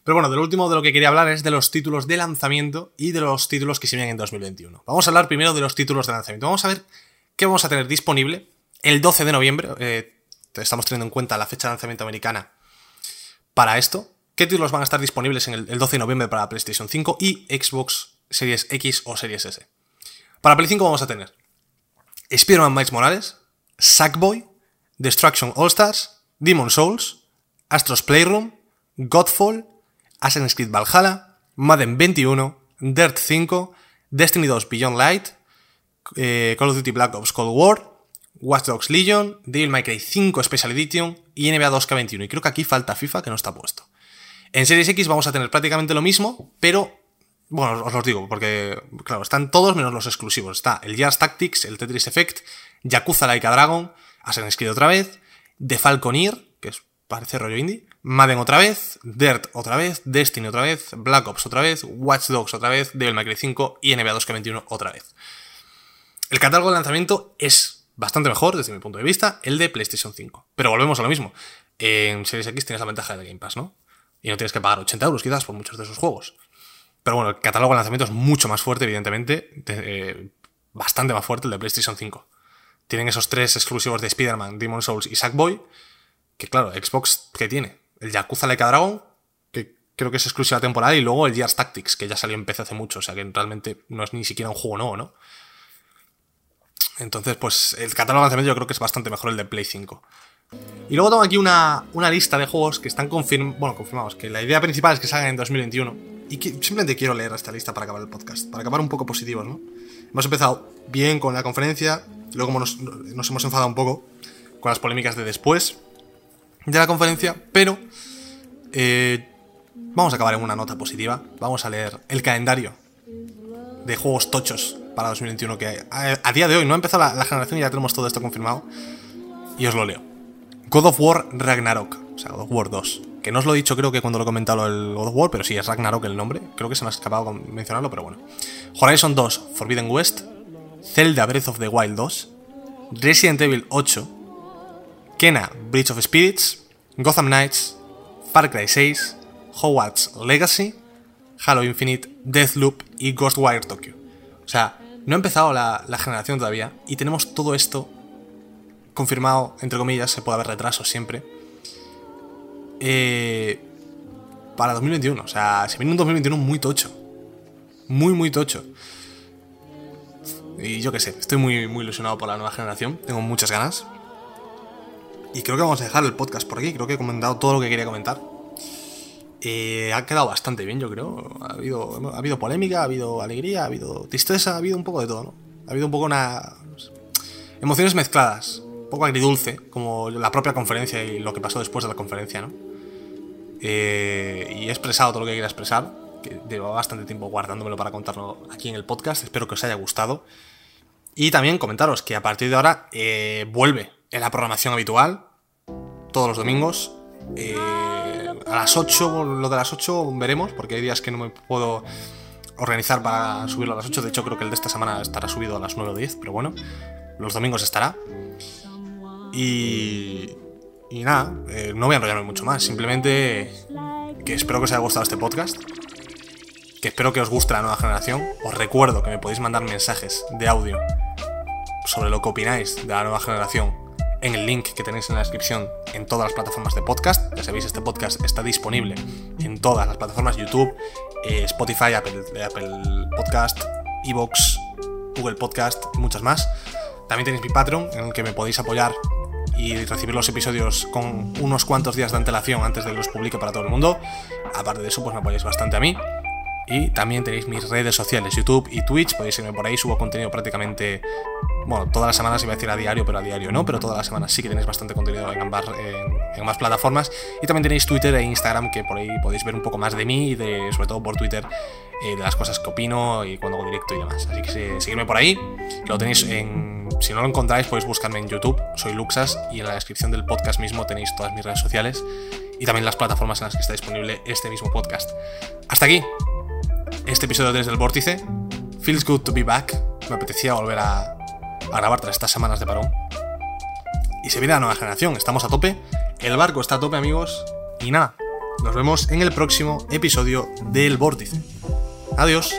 Pero bueno, de lo último de lo que quería hablar es de los títulos de lanzamiento y de los títulos que se vienen en 2021. Vamos a hablar primero de los títulos de lanzamiento. Vamos a ver qué vamos a tener disponible el 12 de noviembre. Eh, estamos teniendo en cuenta la fecha de lanzamiento americana para esto. ¿Qué títulos van a estar disponibles en el, 12 de noviembre para PlayStation 5 y Xbox Series X o Series S? Para Play 5 vamos a tener Spider-Man Miles Morales, Sackboy, Destruction All Stars, Demon Souls, Astros Playroom, Godfall, Assassin's Creed Valhalla, Madden 21, Dirt 5, Destiny 2 Beyond Light, eh, Call of Duty Black Ops Cold War, Watch Dogs Legion, Devil May Cry 5 Special Edition y NBA 2K21. Y creo que aquí falta FIFA que no está puesto. En Series X vamos a tener prácticamente lo mismo, pero bueno, os lo digo, porque, claro, están todos menos los exclusivos. Está el Jazz Tactics, el Tetris Effect, Yakuza Laika Dragon, Assassin's Creed otra vez, The Falconeer, que es, parece rollo indie, Madden otra vez, Dirt otra vez, Destiny otra vez, Black Ops otra vez, Watch Dogs otra vez, Devil May Cry 5 y NBA 2K21 otra vez. El catálogo de lanzamiento es bastante mejor, desde mi punto de vista, el de PlayStation 5. Pero volvemos a lo mismo. En Series X tienes la ventaja del Game Pass, ¿no? Y no tienes que pagar 80 euros quizás por muchos de esos juegos. Pero bueno, el catálogo de lanzamiento es mucho más fuerte, evidentemente. Eh, bastante más fuerte el de PlayStation 5. Tienen esos tres exclusivos de Spider-Man, Demon Souls y Sackboy. Que claro, Xbox, ¿qué tiene? El Yakuza Like Dragon, que creo que es exclusiva temporal, y luego el Gears Tactics, que ya salió en PC hace mucho, o sea que realmente no es ni siquiera un juego nuevo, ¿no? Entonces, pues el catálogo de lanzamiento yo creo que es bastante mejor el de Play 5. Y luego tengo aquí una, lista de juegos que están bueno, confirmados, que la idea principal es que salgan en 2021. Y que simplemente quiero leer esta lista para acabar el podcast, para acabar un poco positivos, ¿no? Hemos empezado bien con la conferencia, luego nos, nos hemos enfadado un poco con las polémicas de después de la conferencia, pero eh, vamos a acabar en una nota positiva. Vamos a leer el calendario de juegos tochos para 2021 que a, día de hoy no ha empezado la, generación y ya tenemos todo esto confirmado. Y os lo leo. God of War Ragnarok, o sea, God of War 2. Que no os lo he dicho creo que cuando lo he comentado el God of War, pero sí, es Ragnarok el nombre. Creo que se me ha escapado mencionarlo, pero bueno. Horizon 2 Forbidden West, Zelda Breath of the Wild 2, Resident Evil 8, Kena Bridge of Spirits, Gotham Knights, Far Cry 6, Hogwarts Legacy, Halo Infinite, Deathloop y Ghostwire Tokyo. O sea, no ha empezado la, la generación todavía y tenemos todo esto confirmado, entre comillas, se puede haber retrasos siempre. Eh, para 2021, o sea, se viene un 2021 muy tocho. Muy, muy tocho. Y yo qué sé, estoy muy, muy ilusionado por la nueva generación, tengo muchas ganas. Y creo que vamos a dejar el podcast por aquí, creo que he comentado todo lo que quería comentar. Eh, ha quedado bastante bien, yo creo. Ha habido, ha habido polémica, ha habido alegría, ha habido tristeza, ha habido un poco de todo, ¿no? Ha habido un poco una... Emociones mezcladas, un poco agridulce, como la propia conferencia y lo que pasó después de la conferencia, ¿no? Eh, y he expresado todo lo que quería expresar, que llevo bastante tiempo guardándomelo para contarlo aquí en el podcast, espero que os haya gustado. Y también comentaros que a partir de ahora eh, vuelve en la programación habitual, todos los domingos. Eh, a las 8, lo de las 8 veremos, porque hay días que no me puedo organizar para subirlo a las 8. De hecho, creo que el de esta semana estará subido a las 9 o 10, pero bueno, los domingos estará. Y, y nada, eh, no voy a enrollarme mucho más, simplemente que espero que os haya gustado este podcast, que espero que os guste la nueva generación. Os recuerdo que me podéis mandar mensajes de audio sobre lo que opináis de la nueva generación en el link que tenéis en la descripción en todas las plataformas de podcast. Ya sabéis, este podcast está disponible en todas las plataformas YouTube, eh, Spotify, Apple, Apple Podcast, Evox, Google Podcast y muchas más. También tenéis mi Patreon en el que me podéis apoyar y recibir los episodios con unos cuantos días de antelación antes de que los publique para todo el mundo. Aparte de eso, pues me apoyáis bastante a mí. Y también tenéis mis redes sociales, YouTube y Twitch, podéis irme por ahí, subo contenido prácticamente, bueno, todas las semanas iba a decir a diario, pero a diario no, pero todas las semanas sí que tenéis bastante contenido en ambas, en, ambas plataformas. Y también tenéis Twitter e Instagram, que por ahí podéis ver un poco más de mí y de, sobre todo por Twitter, eh, de las cosas que opino y cuando hago directo y demás. Así que seguidme por ahí, lo tenéis en... Si no lo encontráis, podéis buscarme en YouTube, soy Luxas, y en la descripción del podcast mismo tenéis todas mis redes sociales y también las plataformas en las que está disponible este mismo podcast. Hasta aquí, este episodio desde el vórtice. Feels good to be back. Me apetecía volver a, a grabar tras estas semanas de parón. Y se viene la nueva generación, estamos a tope. El barco está a tope, amigos. Y nada, nos vemos en el próximo episodio del vórtice. Adiós.